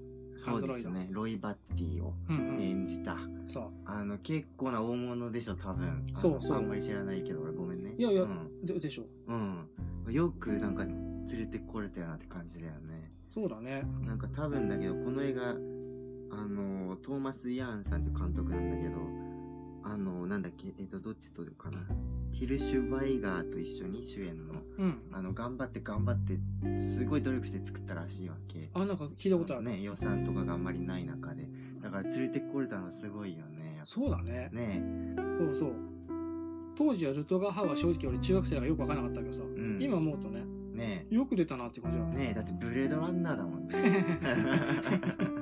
ハ
そ。うですね。ロイ・バッティを
うんうん。
演じた。
そ
あの、結構な大物でしょ、多分。
そうそう
あんまり知らないけど、俺ごめんね。
いやいや
うん。
う。ででしょ
うん。よくなんか連れてこれたよなって感じだよね。
そうだね。
なんか多分だけど、この映画、あの、トーマス・ヤーンさんっていう監督なんだけど、あの、なんだっけ、えっと、どっちとかな。ヒル・シュバイガーと一緒に主演の、
うん。
あの、頑張って頑張って、すごい努力して作ったらしいわけ。
あ、なんか聞いたことある。
ね、予算とかがあんまりない中で。だから連れてこれたのすごいよね。
そうだね
ぱ。ね
そうそう。当時はルトガーハウは正直俺中学生だからよくわからなかったけどさ、
うん
今思うとね、
ね
よく出たなって感じだね。
ねだってブレードランナーだもんね。[LAUGHS]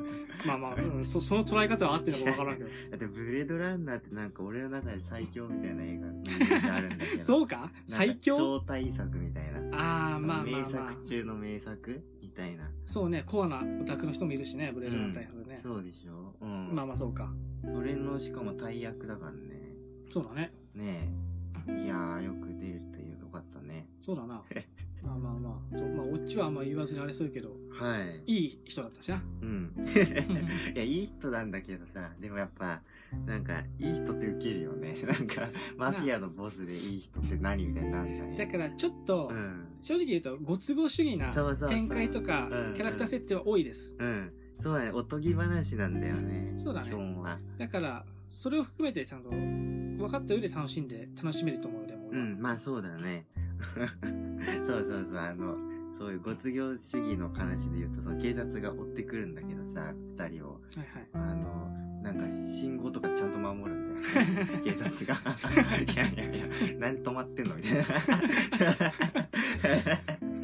まあまあ、うんそその捉え方は合ってるのかわからんけど。[LAUGHS]
だってブレードランナーってなんか俺の中で最強みたいな映画のイメージあるんだけど。
そうか？最強？
超大作みたいな。
ああ、まあまあ
名
まあ
作。中の名作みたいな。
そうね、コアなオタクの人もいるしね、ブレードの対策ね。
そうでしょうん。
まあまあそうか。
それのしかも大役だからね。
そうだね。
ねえ。いやー、よく出るとよかったね。
そうだな。[LAUGHS] まあまあまあ。そう、まあ、オチはあんま言わずにあれするけど、
はい。
いい人だったしな。
うん。[LAUGHS] いや、いい人なんだけどさ、でもやっぱ、なんか、いい人ってウケるよね。[LAUGHS] なんか、マフィアのボスでいい人って何みたいになんだね。
だからちょっと、
うん。
正直言うと、ご都合主義な
そうそうそう
展開とか
うん、
キャラクター設定は多いです。
うん。そうだね、おとぎ話なんだよね。
そうだね
基本は。
だから、それを含めてちゃんと、分かった上で楽しんで、楽しめると思うよ、でも俺は。
うん、まあそうだね。[LAUGHS] そうそうそう、あの、そういうご都合主義の話で言うと、その警察が追ってくるんだけどさ、二人を。
はいはい。
あの、なんか信号とかちゃんと守るんだよ。[LAUGHS] 警察が。[LAUGHS] いやいやいや、何止まってんのみたいな。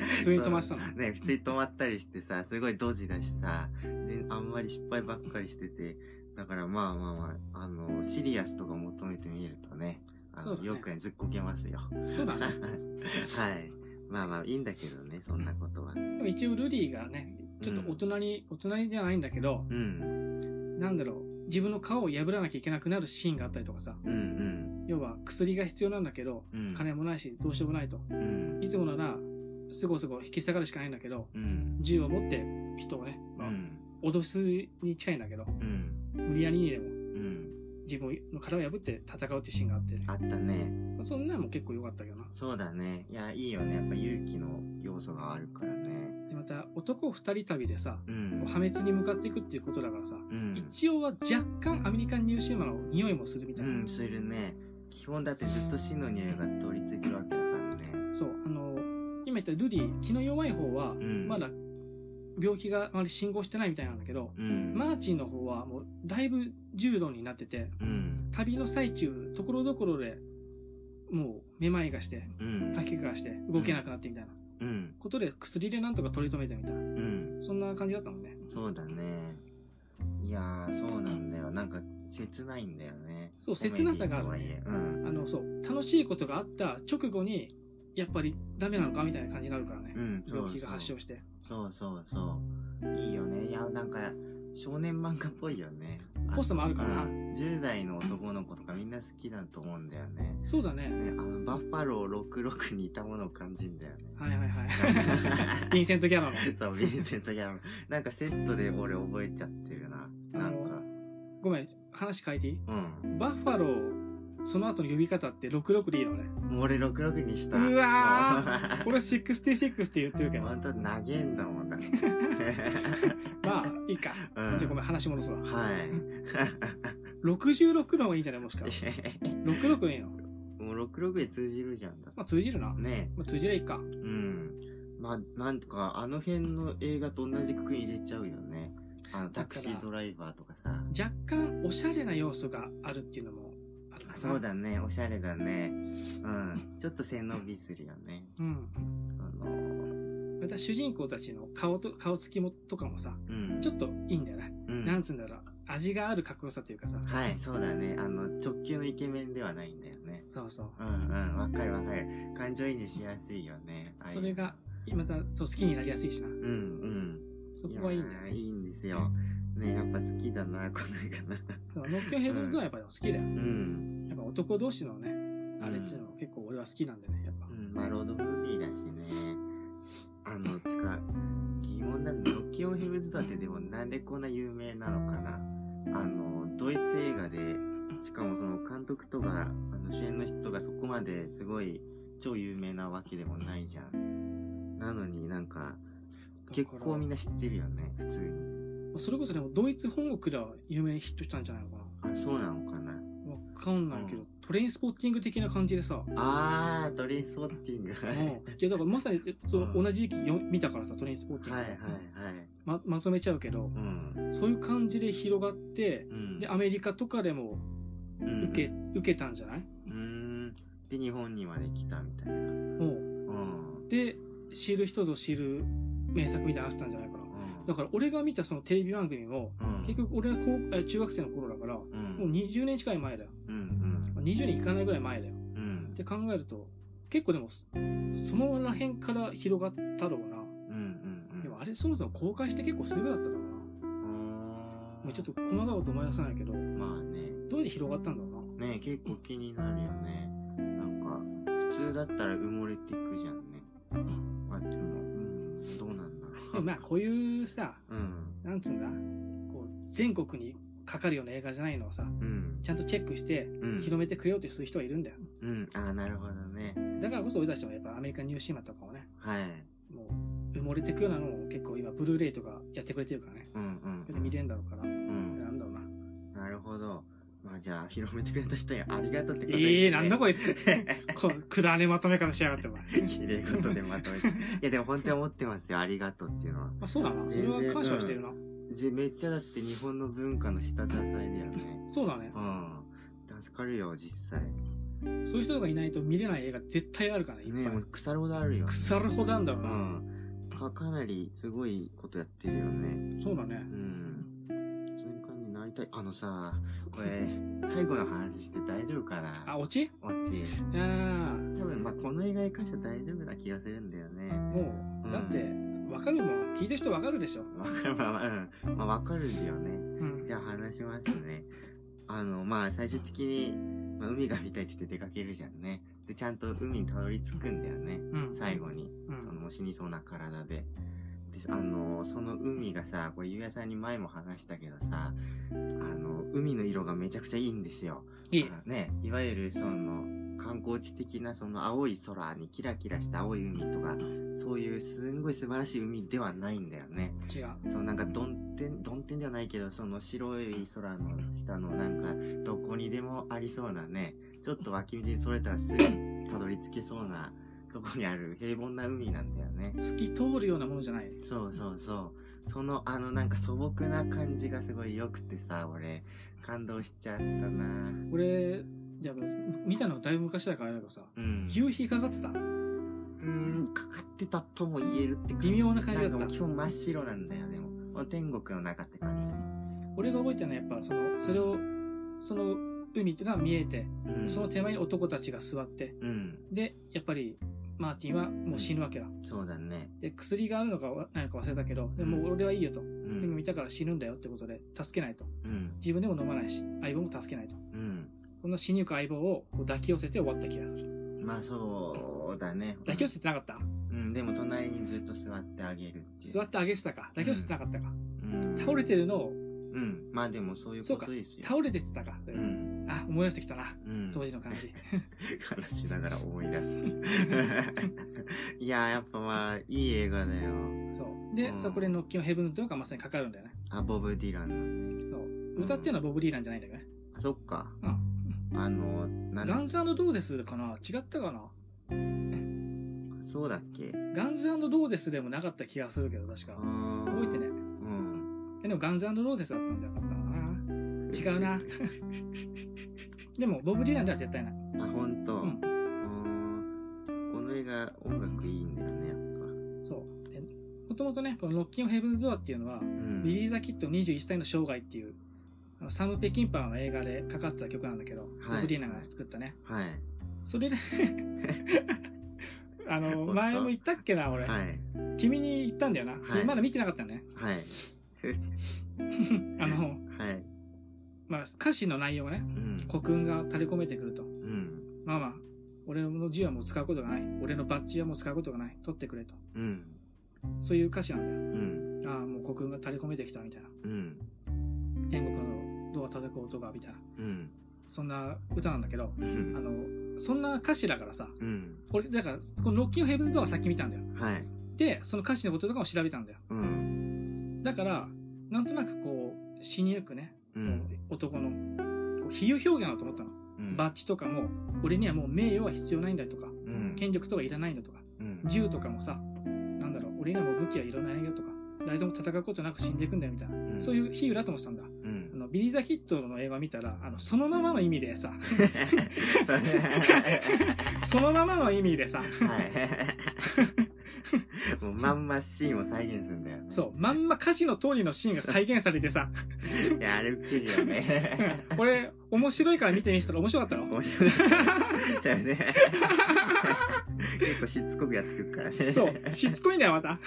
普通に止まってたの？
ね、普通に止まったりしてさ、すごいドジだしさ、で、あんまり失敗ばっかりしてて、だからまあまあまあ、あの、シリアスとか求めてみるとね、あの、
そうだね
よくね、ずっこけますよ。
そうだね。
はい。まあまあ、いいんだけどね、そんなことは。
でも一応ルディがね、ちょっと大人に、大人にじゃないんだけど、
うん。
なんだろう、自分の皮を破らなきゃいけなくなるシーンがあったりとかさ、
うん
要は薬が必要なんだけど、
うん。うん。
金もないし、どうしようもないと。
うん。
いつもなら、すごすご引き下がるしかないんだけど、
うん。
銃を持って人をね、まあ
うん。
脅すに近いんだけど、
うん。
無理やりにでも
うん。
自分の殻を破って戦うっていうシーンがあって、
あったね。
そんなのも結構良かったけどな。
そうだね。いや、いいよね。やっぱ勇気の要素があるからね。
で、また男二人旅でさ、
うん。
破滅に向かっていくっていうことだからさ、
うん。
一応は若干アメリカンニューシネマの匂いもするみたいな。
うん、するね。基本だってずっと死の匂いが通りついてるわけだからね。
そう、あの、今言ったルディ、気の弱い方は、
うん。
病気があまり進行してないみたいなんだけど、
うん。
マーチンの方はもうだいぶ重度になってて、
うん。
旅の最中、ところどころで、もうめまいがして、
うん。
吐き気がして、動けなくなってみたいな
うん。
ことで、薬でなんとか取り留めてみたいな。
うん。
そんな感じだったもんね。
そうだね。いやー、そうなんだよ。なんか、切ないんだよね。
そう切なさがあるね
うん。
あの、そう、楽しいことがあった直後に、やっぱりダメなのかみたいな感じになるからね。
うん、
病気が発症して。
そうそうそう。いいよね。いや、なんか、少年漫画っぽいよね。
ポストもあるからな
うん10代の男の子とかみんな好きだと思うんだよね。
そうだね。
ね、あの、バッファロー66にいたものを感じるんだよね。
はいはいはい。[LAUGHS] ヴィンセント・ギャラの。
そう、ヴィンセント・ギャラの。なんかセットで俺覚えちゃってるな。なんか、
ごめん、話変えていい？
うん。
バッファロー、その後の呼び方って66でいいのね。
俺66にした。
うわ
ー
俺は66って言ってるけど。
ほんと投げんだもんだ。[LAUGHS]
まあ、いいか。
うん
じゃあごめん、話戻すわ。
はい。[LAUGHS]
66の方がいいんじゃないもしか。[LAUGHS] 66でいいの？
もう66で通じるじゃんだ。
まあ通じるな。
ね
まあ通じりゃいいか。
うん。まあ、なんとか、あの辺の映画と同じくくり入れちゃうよね。あの、タクシードライバーとかさ。
若干おしゃれな要素があるっていうのも。
そうだね、おしゃれだね。うん。ちょっと背伸びするよね。
うん。
あの、
また主人公たちの顔と、顔つきもとかもさ、
うん。
ちょっといいんだよね。
うん
なんつうんだろう。味があるかっこよさというかさ。
はい、そうだね。あの、直球のイケメンではないんだよね。
そうそう。
うんうん、わかるわかる。感情移入しやすいよね。
それが、また、そう、好きになりやすいしな。
うんうん。
そこはいいんだよ
やーいいんですよ。ね、やっぱ好きだな、この映画な。
ノッキョンヘブンズドアはやっぱ好きだよ。
うん。
男同士のね、あれっていうのは結構俺は好きなんでね、やっぱ。
うん、まあ、ロードムービーだしね。あの、てか、疑問だ、ノッキオンヘブンズドアってでもなんでこんな有名なのかなあの、ドイツ映画で、しかもその監督とか、あの主演の人がそこまですごい超有名なわけでもないじゃん。なのになんか、結構みんな知ってるよね、普通に。
それこそでもドイツ本国では有名にヒットしたんじゃないのか
あ、そうなのかな
かんないけど、トレインスポッティング的な感じでさ、
あー、トレインスポッティング。はい。
うんいやだからまさにその
うん
同じ時期よ見たからさ、トレインスポッティング。
はいはいはい。
ままとめちゃうけど、
うん。
そういう感じで広がって、
うん。
で、アメリカとかでも
うん
受け、受けたんじゃない？う
ーん。で、日本にまで来たみたいな。
う
ん。
で、知る人ぞ知る名作みたいなのあったんじゃないかな。
うん。
だから俺が見たそのテレビ番組も、
うん、
結局俺が高え中学生の頃だから、も
うん、
う20年近い前だよ。
うん
20年いかないぐらい前だよ。
うん。うん
っ。て考えると、結構でも、そそのら辺から広がったろうな。
うんうんうん。
でもあれそもそも公開して結構すぐだっただろうな。もうちょっと細かいこと思い出さないけど、
まあね。
どうやって広がったんだろうな。
ね結構気になるよね。なんか、普通だったら埋もれていくじゃんね。うん、どうなんだろう。
でもまあこういうさ、
うん。
なんつうんだ、こう、全国にかかるような映画じゃないのをさ、
うん。
ちゃんとチェックして
うん。
広めてくれようとする人はいるんだよ。
うん。ああ、なるほどね。
だからこそ俺たちはやっぱアメリカニューシーマとかをね、
はい。
もう埋もれてくようなのを結構今ブルーレイとかやってくれてるからね。
うんうん
見れるんだろうから、
うん。
なんだろうな。
なるほど。まあじゃあ、広めてくれた人にありがとうってこと
ええー、なんだこ
れ。
いつ。[LAUGHS] こくだらねまとめ方しやがってお前。
綺麗事でまとめて。いやでも本当に思ってますよ。ありがとうっていうのは。
あ、そうだな。それは感謝してるな。
じめっちゃだって日本の文化の下支えだよね。
そうだね
う。ん。助かるよ、実際。
そういう人がいないと見れない映画絶対あるからね、いっ
ねもう
ぱい。
腐るほどあるよ、ね。
腐るほどあんだろう
う
な。
ん。か、かなりすごいことやってるよね。
そうだね
う。ん。りたい。あのさ、これ、最後の話して大丈夫かな？
あ、オチ？
オチ。
いやー
多分、まあ、この映画に関しては大丈夫な気がするんだよね。
もう、
うん
だって、わかるもん。聞いてる人わかるでしょ。
わかる、まあまあ、うん。まあ、わかるよね。
うん。
じゃあ話しますね。あの、まあ、最終的に、まあ、海が見たいって言って出かけるじゃんね。で、ちゃんと海にたどり着くんだよね。
うん。
最後に。
うん
その死にそうな体で。で、あの、その海がさ、これ、ゆうやさんに前も話したけどさ、あの、海の色がめちゃくちゃいいんですよ。
いい。
あね、いわゆるその、観光地的なその青い空にキラキラした青い海とか、そういうすんごい素晴らしい海ではないんだよね。
違う。
そうなんかどんてん、どんてんではないけど、その白い空の下のなんか、どこにでもありそうなね、ちょっと脇道にそれたらすぐたどり着けそうなとこにある平凡な海なんだよね。
透き通るようなものじゃない。
そうそうそう。そのあのなんか素朴な感じがすごい良くてさ、俺、感動しちゃったな
俺、いや、見たのだいぶ昔だからあれだけどさ、
うん。
夕日かかってた？
うーん、かかってたとも言えるって感じ
微妙な感じだった
基本真っ白なんだよ、でも。天国の中って感じ。
俺が覚えてるのはやっぱその、それを、その海が見えて、
うん。
その手前に男たちが座って、
うん。
で、やっぱり、マーティンはもう死ぬわけだ。
そうだね。
で、薬があるのか何か忘れたけど、でもう俺はいいよと。
う
海
ん。
見たから死ぬんだよってことで、助けないと。
うん。
自分でも飲まないし、相棒も助けないと。
うん。
この死にゆく相棒をこう抱き寄せて終わった気がする。
まあそうだね。
抱き寄せてなかった
うん、でも隣にずっと座ってあげるっていう。
座ってあげてたか抱き寄せてなかったか、
うん。
倒れてるのを、
うん。まあでもそういうことですよ。
倒れてたか、
うん。
あ、思い出してきたな。
うん。
当時の感じ。[LAUGHS]
話しながら思い出す。[LAUGHS] いややっぱまあ、いい映画だよ。
そう。で、
うん
そこでノッキンヘブンズとかまさにかかるんだよね。
あ、ボブ・ディランのね。
そう。歌ってるのはボブ・ディーランじゃないんだけどね。
あ、そっか。
うん。
あの、なんだ
ガンズドーデスかな違ったかな？
そうだっけ
ガンズローゼスでもなかった気がするけど、確か。覚えてね。ガンズローゼスだったんじゃなかったかな。違うな。[LAUGHS] でも、ボブ・ディランでは絶対ない。
あ、ほんと。
う
うんん。この映画、音楽いいんだよね、やっぱ。
そう。でもともとね、このノッキン・ヘブンズ・ドアっていうのは、
うん。
ビリー・ザ・キッド21歳の生涯っていう、あのサム・ペキンパーの映画でかかってた曲なんだけど、
はい
ボブ・ディランが作ったね。
はい。
それで、[LAUGHS] あの、
当
前も言ったっけな、俺。
はい。
君に言ったんだよな。君まだ見てなかったね。
はい。[LAUGHS]
あの、
はい。
まあ、歌詞の内容がね、
うん。
古訓が垂れ込めてくると。
うん。
まあまあ、俺の銃はもう使うことがない。俺のバッジはもう使うことがない。取ってくれと。
うん。
そういう歌詞なんだよ。
うん。
ああ、もう古訓が垂れ込めてきたみたいな。
うん。
天国のドア叩く音が、みたいな。
うん。
そんな歌なんだけど、
う
あ
ん。
の、そんな歌詞だからさ、
うん。
俺、だから、このロッキン・ヘブンズ・ドア先見たんだよ。
はい。
で、その歌詞のこととかも調べたんだよ。
うん。
だから、なんとなくこう、死にゆくね、
うん。
男の、こう比喩表現だと思ったの。
うん。
バッジとかも、俺にはもう名誉は必要ないんだとか、
うん。
権力とかいらないんだとか、
うん。
銃とかもさ、なんだろう、俺にはもう武器はいらないよとか、誰とも戦うことなく死んでいくんだよみたいな、
うん
そういう比喩だと思ってたんだ。
うん
あ。のビリー・ザ・キッドの映画見たら、あの、そのままの意味でさ、[LAUGHS] [LAUGHS]
そ
のままの意味でさ、
はい。[LAUGHS] もうまんまシーンを再現するんだよ。
そう、まんま歌詞の通りのシーンが再現されてさ、
いや、あれウケるよね。[LAUGHS]
俺、面白いから見てみせたら面白かったろ
面白い。そうね。[LAUGHS] 結構しつこくやってくるからね。
そう、しつこいんだよ、また。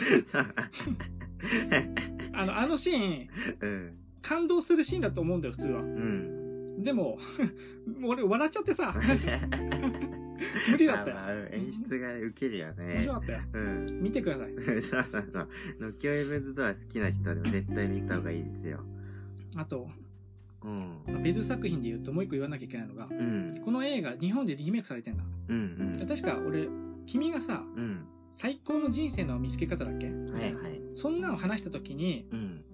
あの、あのシーン、
うん。
感動するシーンだと思うんだよ、普通は。
うん。
でも、俺笑っちゃってさ、[LAUGHS] 無理だったよ。
あまあうん演出がウケるよ
面
ね
白。かったよ。
うん。
見てください。[LAUGHS]
そうそうそう。ノキオエブンズドア好きな人はでも絶対見た方がいいですよ。
あと、
うん。
別作品で言うともう一個言わなきゃいけないのが、
うん。
この映画、日本でリメイクされてんだ。
うんうん。
確か俺、君がさ、
うん。
最高の人生の見つけ方だっけ？
はいはい。
そんなの話した時に、
うん。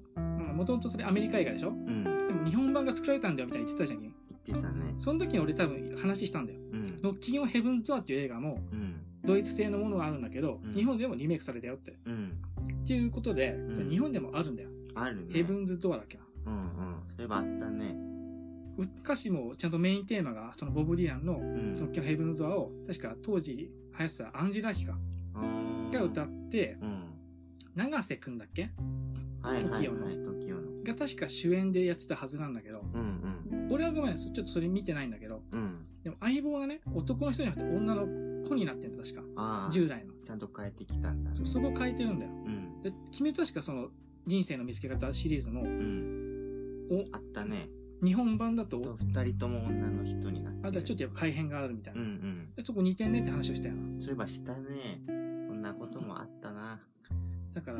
もともとそれアメリカ映画でしょ？
うん。
でも日本版が作られたんだよみたいに言ってたじゃん。
言ってたね。
その時に俺多分話したんだよ。
うん。
ノッキンオンヘブンズ・ドアっていう映画も、
うん。
ドイツ製のものはあるんだけど、
うん
日本でもリメイクされたよって。
うん。
っていうことで、日本でもあるんだよ。
あるね。
ヘブンズ・ドアだっけな。
うんうん。そういえばあったね。
う歌詞もちゃんとメインテーマが、そのボブ・ディランの
うん。
ノッキンオンヘブンズ・ドアを、確か当時流行ってたアンジェラ・ヒカが歌って、
うん。
長瀬くんだっけ？
はいはい
TOKIO の
はい。の。
が確か主演でやってたはずなんだけど、
うん
俺はごめん、そちょっとそれ見てないんだけど、
うん。うん。
でも相棒がね、男の人じゃなくて女の子になってんだ、確か。
ああ。
10代の。
ちゃんと変えてきたんだ。
そそこ変えてるんだよ。
うん。
で、君確かその人生の見つけ方シリーズの、
うん。
お、
あったね。
日本版だ
と？
と、
二人とも女の人になってる。
あとはちょっとやっぱ改変があるみたい
うんう
な。
ん。
でそこ似てんねって話をしたよな。
そういえばしたね。こんなこともあったな。
だから、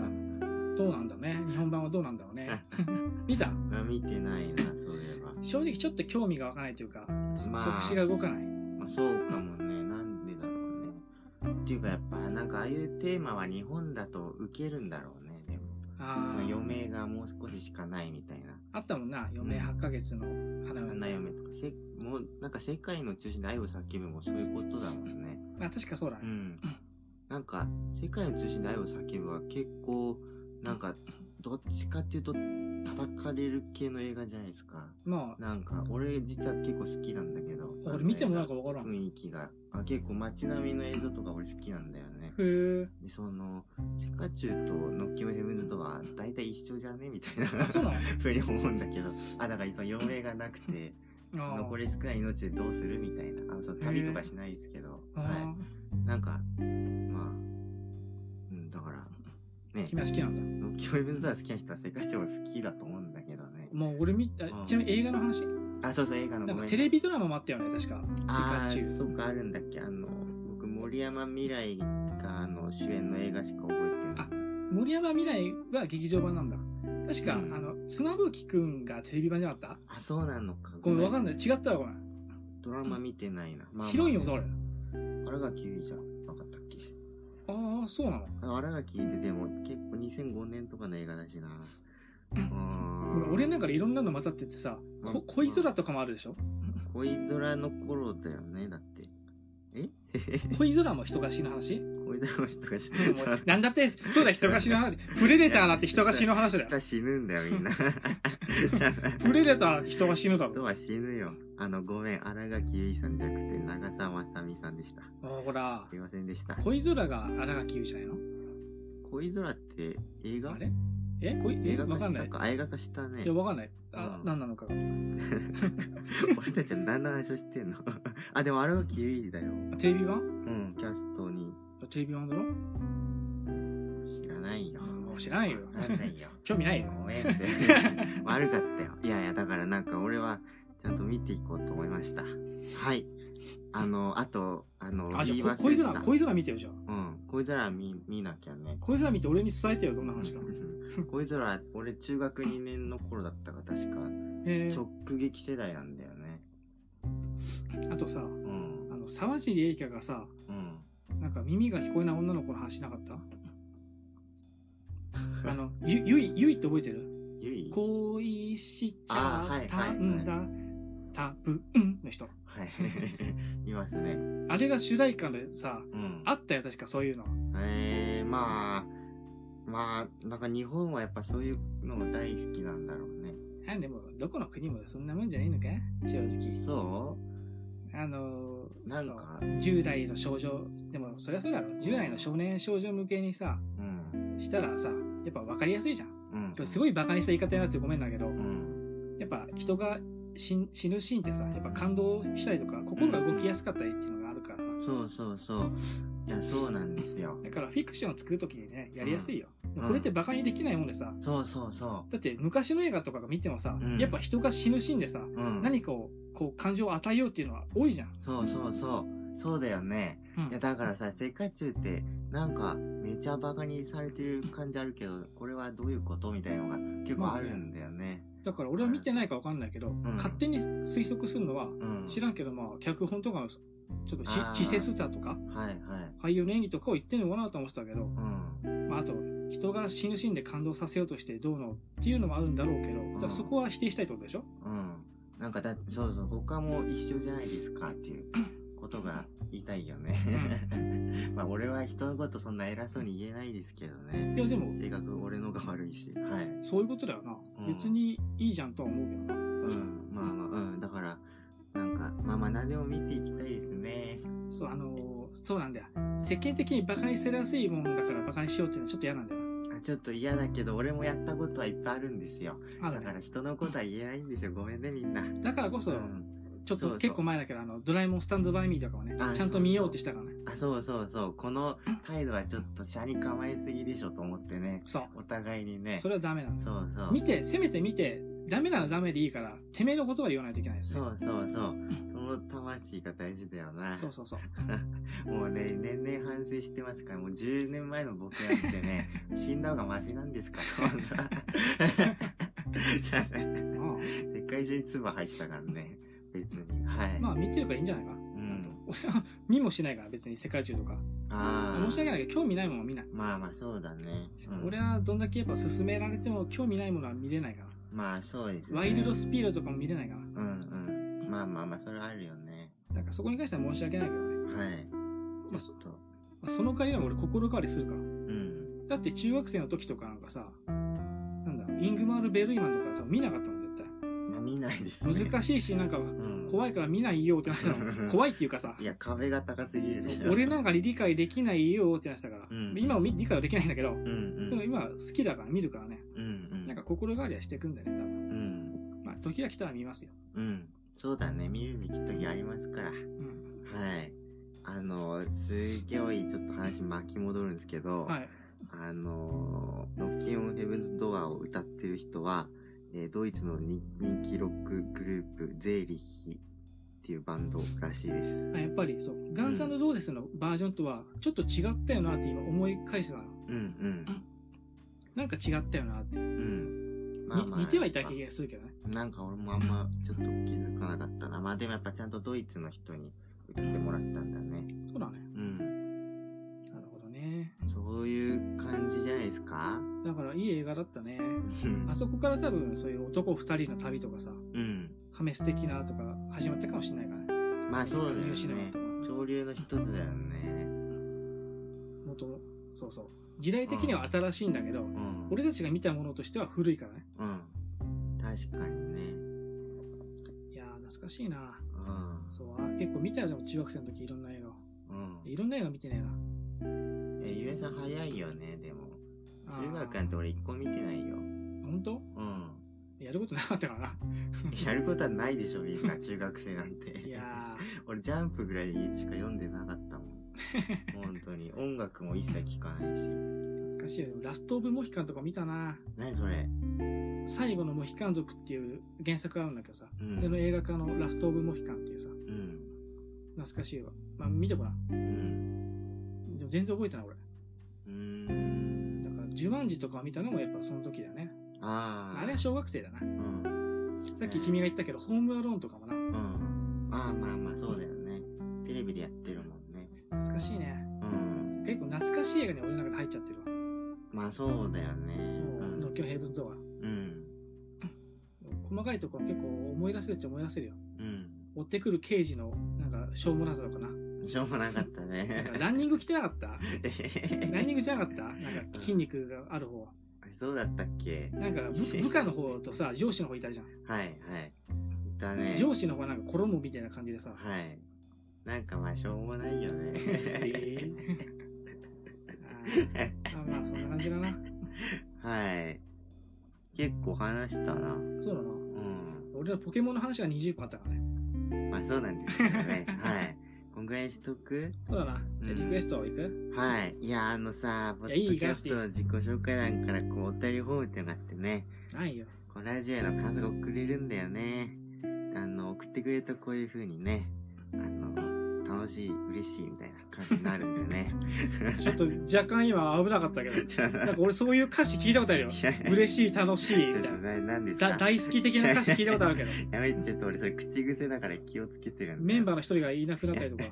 どうなんだね。日本版はどうなんだろうね。[LAUGHS] 見た？
あ見てないな、そういえば。
正直ちょっと興味が湧かないというか、
まあ
触手が動かない。
まあ、そうかもね。なんでだろうね。っていうかやっぱなんかああいうテーマは日本だと受けるんだろうね。でも。そ
あ
の余
あ、
命がもう少ししかないみたいな。
あったもんな。余命8ヶ月の花
花
嫁。
嫁とか。せもうなんか世界の中心で愛を叫ぶもそういうことだもんね。
あ、確かそうだね。
うん。なんか、世界の中心で愛を叫ぶは結構、なんか、どっちかっていうと、叩かれる系の映画じゃないですか。
まあ、
なんか、俺実は結構好きなんだけど。
俺見てもなんかわからん。
雰囲気が。あ結構街並みの映像とか俺好きなんだよね。
へえ。
で、その、セカチュウとノッキムヘムズとは大体一緒じゃね？みたいな。
そうなの？[LAUGHS]
ふうに思うんだけど。あ、だからその余命がなくて、[LAUGHS]
あ
残り少ない命でどうする？みたいな。あの、その旅とかしないですけど。
あ。
はい。
あ
なんか、まあ、ね、
ー君は好きなんだ。
キオイブズドア好きな人は世界長好きだと思うんだけどね。
もう俺見た、
うん
ちなみに映画の話？
あ、そうそう、映画の
なんかテレビドラマもあったよね、確か。
ああ、そうか、あるんだっけ。あの、僕、森山未来が、あの、主演の映画しか覚えてない。
あ森山未来は劇場版なんだ。確か、
うん
あの、妻夫木くんがテレビ版じゃなかっ
あ、そうなのか。
たごめん、わかん
い。
ない。違ったわ、ごめん。
ドラマ見てないな。まあまあ
ヒロインは誰
新垣結衣じゃなかったっけ
ああ、そうなの？
あ新垣ででも結構2005年とかの映画だしな。[LAUGHS]
俺の中でいろんなの混ざっててさ、こ
うん
恋空とかもあるでしょ？
恋ドラの頃だよね、だって。え？[LAUGHS]
恋空も人が死ぬ話？
これでも人が死
うんもうなんだって、そうだ、人が死ぬ話。[LAUGHS] プレデターなんて人が死ぬ話だよ。
人死ぬんだよ、みんな。[LAUGHS]
プレデターなんて人が死ぬだろ。
人は死ぬよ。あの、ごめん、荒垣結衣さんじゃなくて、長澤まさみさんでした。
あほら
す、いませんでした。
恋空が荒垣結衣じゃないの？
恋空って映画？
あれ？え恋
映画
えわかんない。
化したか。あ映画化したね
いや、。わかんない。あ
う、ん
何なのかが。[LAUGHS]
俺たちは何の話をしてんの？[LAUGHS] あ、でも荒垣結衣だよ。
テレビ版？
うん、キャストに。
テレビ版だろ？
知らないよ。
もう知らないよ
わかんないよ。[LAUGHS]
興味ないよ。
ごめんって。悪かったよ。いやいや、だからなんか俺はちゃんと見ていこうと思いました。はい。あの、あと、あの、
あ、じゃあ、こ恋空、恋空見てよ、じゃあ。
うん。恋空見、見なきゃね。
恋空見て俺に伝えてよ、どんな話か。[LAUGHS]
恋空、俺中学2年の頃だったか確か、
えー、
直撃世代なんだよね。
あとさ、
うん。
あの、沢尻エリカがさ、
うん。
なんか耳が聞こえない女の子の話しなかった？[LAUGHS] あの、ゆ、ゆい、ゆいって覚えてる？
ゆい？
恋しちゃったんだ、たぶんの人。
はい。[LAUGHS] いますね。
あれが主題歌でさ、
うん。
あったよ、確かそういうの。
えー、まあ、まあ、なんか日本はやっぱそういうのが大好きなんだろうね。
あでも、どこの国もそんなもんじゃないのか？正直。
そ
あの
うなんか
そう、10代の少女、でも、そりゃそうだろ。10代の少年少女向けにさ、
うん。
したらさ、やっぱ分かりやすいじゃん。
うん。
すごい馬鹿にした言い方になってごめんだけど、
うん。
やっぱ人が死ん死ぬシーンってさ、やっぱ感動したりとか、心が動きやすかったりっていうのがあるから、
そうそうそう。いや、そうなんですよ。
だからフィクションを作るときにね、やりやすいよ。
ん
これって馬鹿にできないもんでさ、
そうそうそ
だって昔の映画とかが見てもさ、
うん
やっぱ人が死ぬシーンでさ、
う。うん。
何かをこう感情を与えようっていうのは多いじゃん。
そうそうそう。そうだよね。
うん
いや、だからさ、世界中って、なんか、めちゃバカにされてる感じあるけど、これはどういうこと？みたいなのが結構あるんだよね。
だから俺は見てないか分かんないけど、
ん
勝手に推測するのは、
うん。
知らんけど、まあ、脚本とかの、ちょっとし
あー
稚拙さとか、
はいはい。
俳優の演技とかを言ってんのかなと思ってたけど、
うん。
まあ、あと、人が死ぬシーンで感動させようとしてどうのっていうのもあるんだろうけど、そこは否定したいってことでしょ？
うん。なんかだそうそう、他も一緒じゃないですかっていうことが言いたいよね。[LAUGHS] まあ俺は人のことそんな偉そうに言えないですけどね。
いや、でも、
性格俺のが悪いし。はい。
そういうことだよな。
うん
別にいいじゃんとは思うけどな。
う。ん。まあまあ、うん。だから、なんか、まあまあ何でも見ていきたいですね。
そう、あのーそうなんだよ。世間的にバカにされやすいもんだからバカにしようっていうのはちょっと嫌なんだよ。
あちょっと嫌だけど、俺もやったことはいっぱいあるんですよ。だから人のことは言えないんですよ。ごめんね、みんな。
だからこそ、
うん
ちょっと結構前だけど、あの、ドラえもんスタンドバイミーとかをね
あ、
ちゃんと見ようってしたからね。
あ、そうそうそう。この態度はちょっと車に構えすぎでしょと思ってね。
そう。
お互いにね。
それはダメなんです。
そうそう。
見て、せめて見て、ダメならダメでいいから、てめえの言葉で言わないといけないですね。
そうそうそう。その魂が大事だよな。
そうそうそう。[LAUGHS]
もうね、年々反省してますから、もう10年前の僕なんてね、[LAUGHS] 死んだ方がマシなんですから、[LAUGHS] 世界中に唾入ったからね、
まあ、見てるからいいんじゃないか。
うん。
俺 [LAUGHS] は見もしないから、別に世界中とか。
ああ。
申し訳ないけど、興味ないものは見ない。
まあまあ、そうだね。うん
俺はどんだけやっぱ勧められても興味ないものは見れないから。
まあ、そうですね。
ワイルドスピードとかも見れないから。
うんうん。まあまあまあ、それはあるよね。
だからそこに関しては申し訳ないけどね。
はい。
まあ
ちょっと。
まあその代わりでも俺心変わりするから。
うん。
だって中学生の時とかなんかさ、なんだ、イングマール・ベルイマンとかさ、見なかったもん、絶
まあ、見ないですね。
対。難しいし、なんか、
うん。
怖いから見ないよってなったの。怖いっていうかさ
い、や、壁が高すぎるでしょ。
俺なんか理解できないよってなってたから、
うん
今は理解はできないんだけど、
うんうん。
でも今好きだから見るからね、
うんうん。
なんか心変わりはしていくんだよね、多分。
うん。
まあ、時が来たら見ますよ。
うん。そうだね。見るべき時ありますから。
うん。
はい。あの、すげいちょっと話巻き戻るんですけど、
はい。
あの、ノッキンオンヘブンズドアを歌ってる人は、えードイツの人人気ロックグループ、ゼーリッヒっていうバンドらしいです。
あやっぱりそう、ガンズドーデスのバージョンとはちょっと違ったよなって今思い返すな。
うんうん。
なんか違ったよなって。
うん。
に似てはいた気がするけどね。
なんか俺もあんまちょっと気づかなかったな。まあでもやっぱちゃんとドイツの人に歌ってもらったんだね。
そうだね。画だったね。
うん
あそこから多分そういう男二人の旅とかさ、
うん。
ハメス的なとか始まったかもしれないからね。
まあそうだよね。潮流の一つだよね。
もともそうそう時代的には新しいんだけど、
うん。
俺たちが見たものとしては古いからね
うん。確かにね。
いやー懐かしいな
うん。
そうあ結構見たよでも中学生の時いろんな映画を
うん。
いろんな映画見てねえな
え、ゆえさん早いよね、中学なんて俺一個見てないよ。
本当？
うん。
やることなかったからな [LAUGHS]
やることはないでしょ、みんな、中学生なんて。
いや [LAUGHS]
俺、ジャンプぐらいしか読んでなかったもん。[LAUGHS] 本当に。音楽も一切聞かないし。
ー懐かしいよラスト・オブ・モヒカンとか見たな
何それ？
最後のモヒカン族っていう原作があるんだけどさ、
うん
それの映画化のラスト・オブ・モヒカンっていうさ
うん。
懐かしいわまあ見てごらん
うん。
でも全然覚えてない俺ジュマンジとかを見たのもやっぱその時だよね
ああ。
あれは小学生だな
うん。
さっき君が言ったけどホームアローンとかもな
うん。ああ、まあまあ、そうだよね。テレビでやってるもんね。
懐かしいね
うん。
結構懐かしい映画に俺の中で入っちゃってるわ
まあ、そうだよね。
もう「ノッキョヘイブンズ・ドア
うん。」
細かいところ結構思い出せるっちゃ思い出せるよ
うん。
追ってくる刑事のなんかしょうもなさとかな
しょうもなかったね
か。ランニング着てなかった？[LAUGHS] ランニングじゃなかった？なんか筋肉がある方
そうだったっけ？
なんか部部下の方とさ [LAUGHS] 上司の方いたじゃん
はい、はい。いたね。
上司の方はなんか衣みたいな感じでさ
はい。なんかまあ、しょうもないよね。[LAUGHS]
えーあーまあそんな感じだな
はい。結構話したな。
そうだな
うん。
俺のポケモンの話が20分あったからね
まあ、そうなんですけどね。はい。こんぐらいしとく？
そうだな。じゃあリクエストいく？
はい。いや、あのさ、ポッドキャストの自己紹介欄からこう、お便りフォームってのがあってね、
ないよ。
こうラジオへの感想が送れるんだよね。あの、送ってくれるとこういう風にね、あの、楽しい、嬉しいみたいな感じになるんだよね。[LAUGHS]
ちょっと若干今危なかったけど [LAUGHS] なんか俺そういう歌詞聞いたことあるよ嬉しい楽しい大好き的な歌詞聞いたことあるけど [LAUGHS]
やめて、ちょっと俺それ口癖だから気をつけてる
メンバーの一人がいなくなったりとか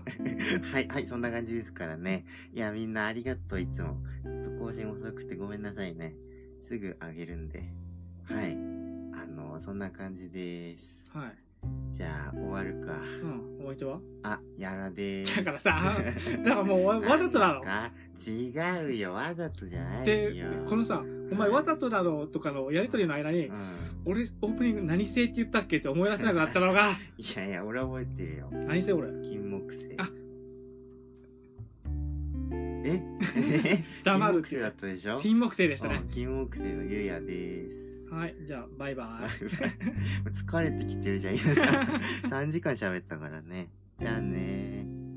はい、はい、そんな感じですからね。いや、みんなありがとう、いつも。ちょっと更新遅くてごめんなさいね。すぐあげるんで。はい。あの、そんな感じです。
はい
じゃあ、終わるか。
うんお相手は？
あ、やらでーす。
だからさ [LAUGHS] だからもうわわざとなの？
違うよ、わざとじゃない
で
よ。
このさお前わざとだろうとかのやりとりの間に
うん。
俺オープニング何性って言ったっけって思い出せなくなったのが [LAUGHS]
いやいや、俺覚えてるよ。
何性俺
金木犀。
あ
え？[LAUGHS]
黙るって
金木犀だったでしょ？
金木犀でしたね
うん金木犀のゆうやです。
はいじゃあバイバイ [LAUGHS]
疲れてきてるじゃん。今3 [LAUGHS] 時間喋ったからね。じゃあねー。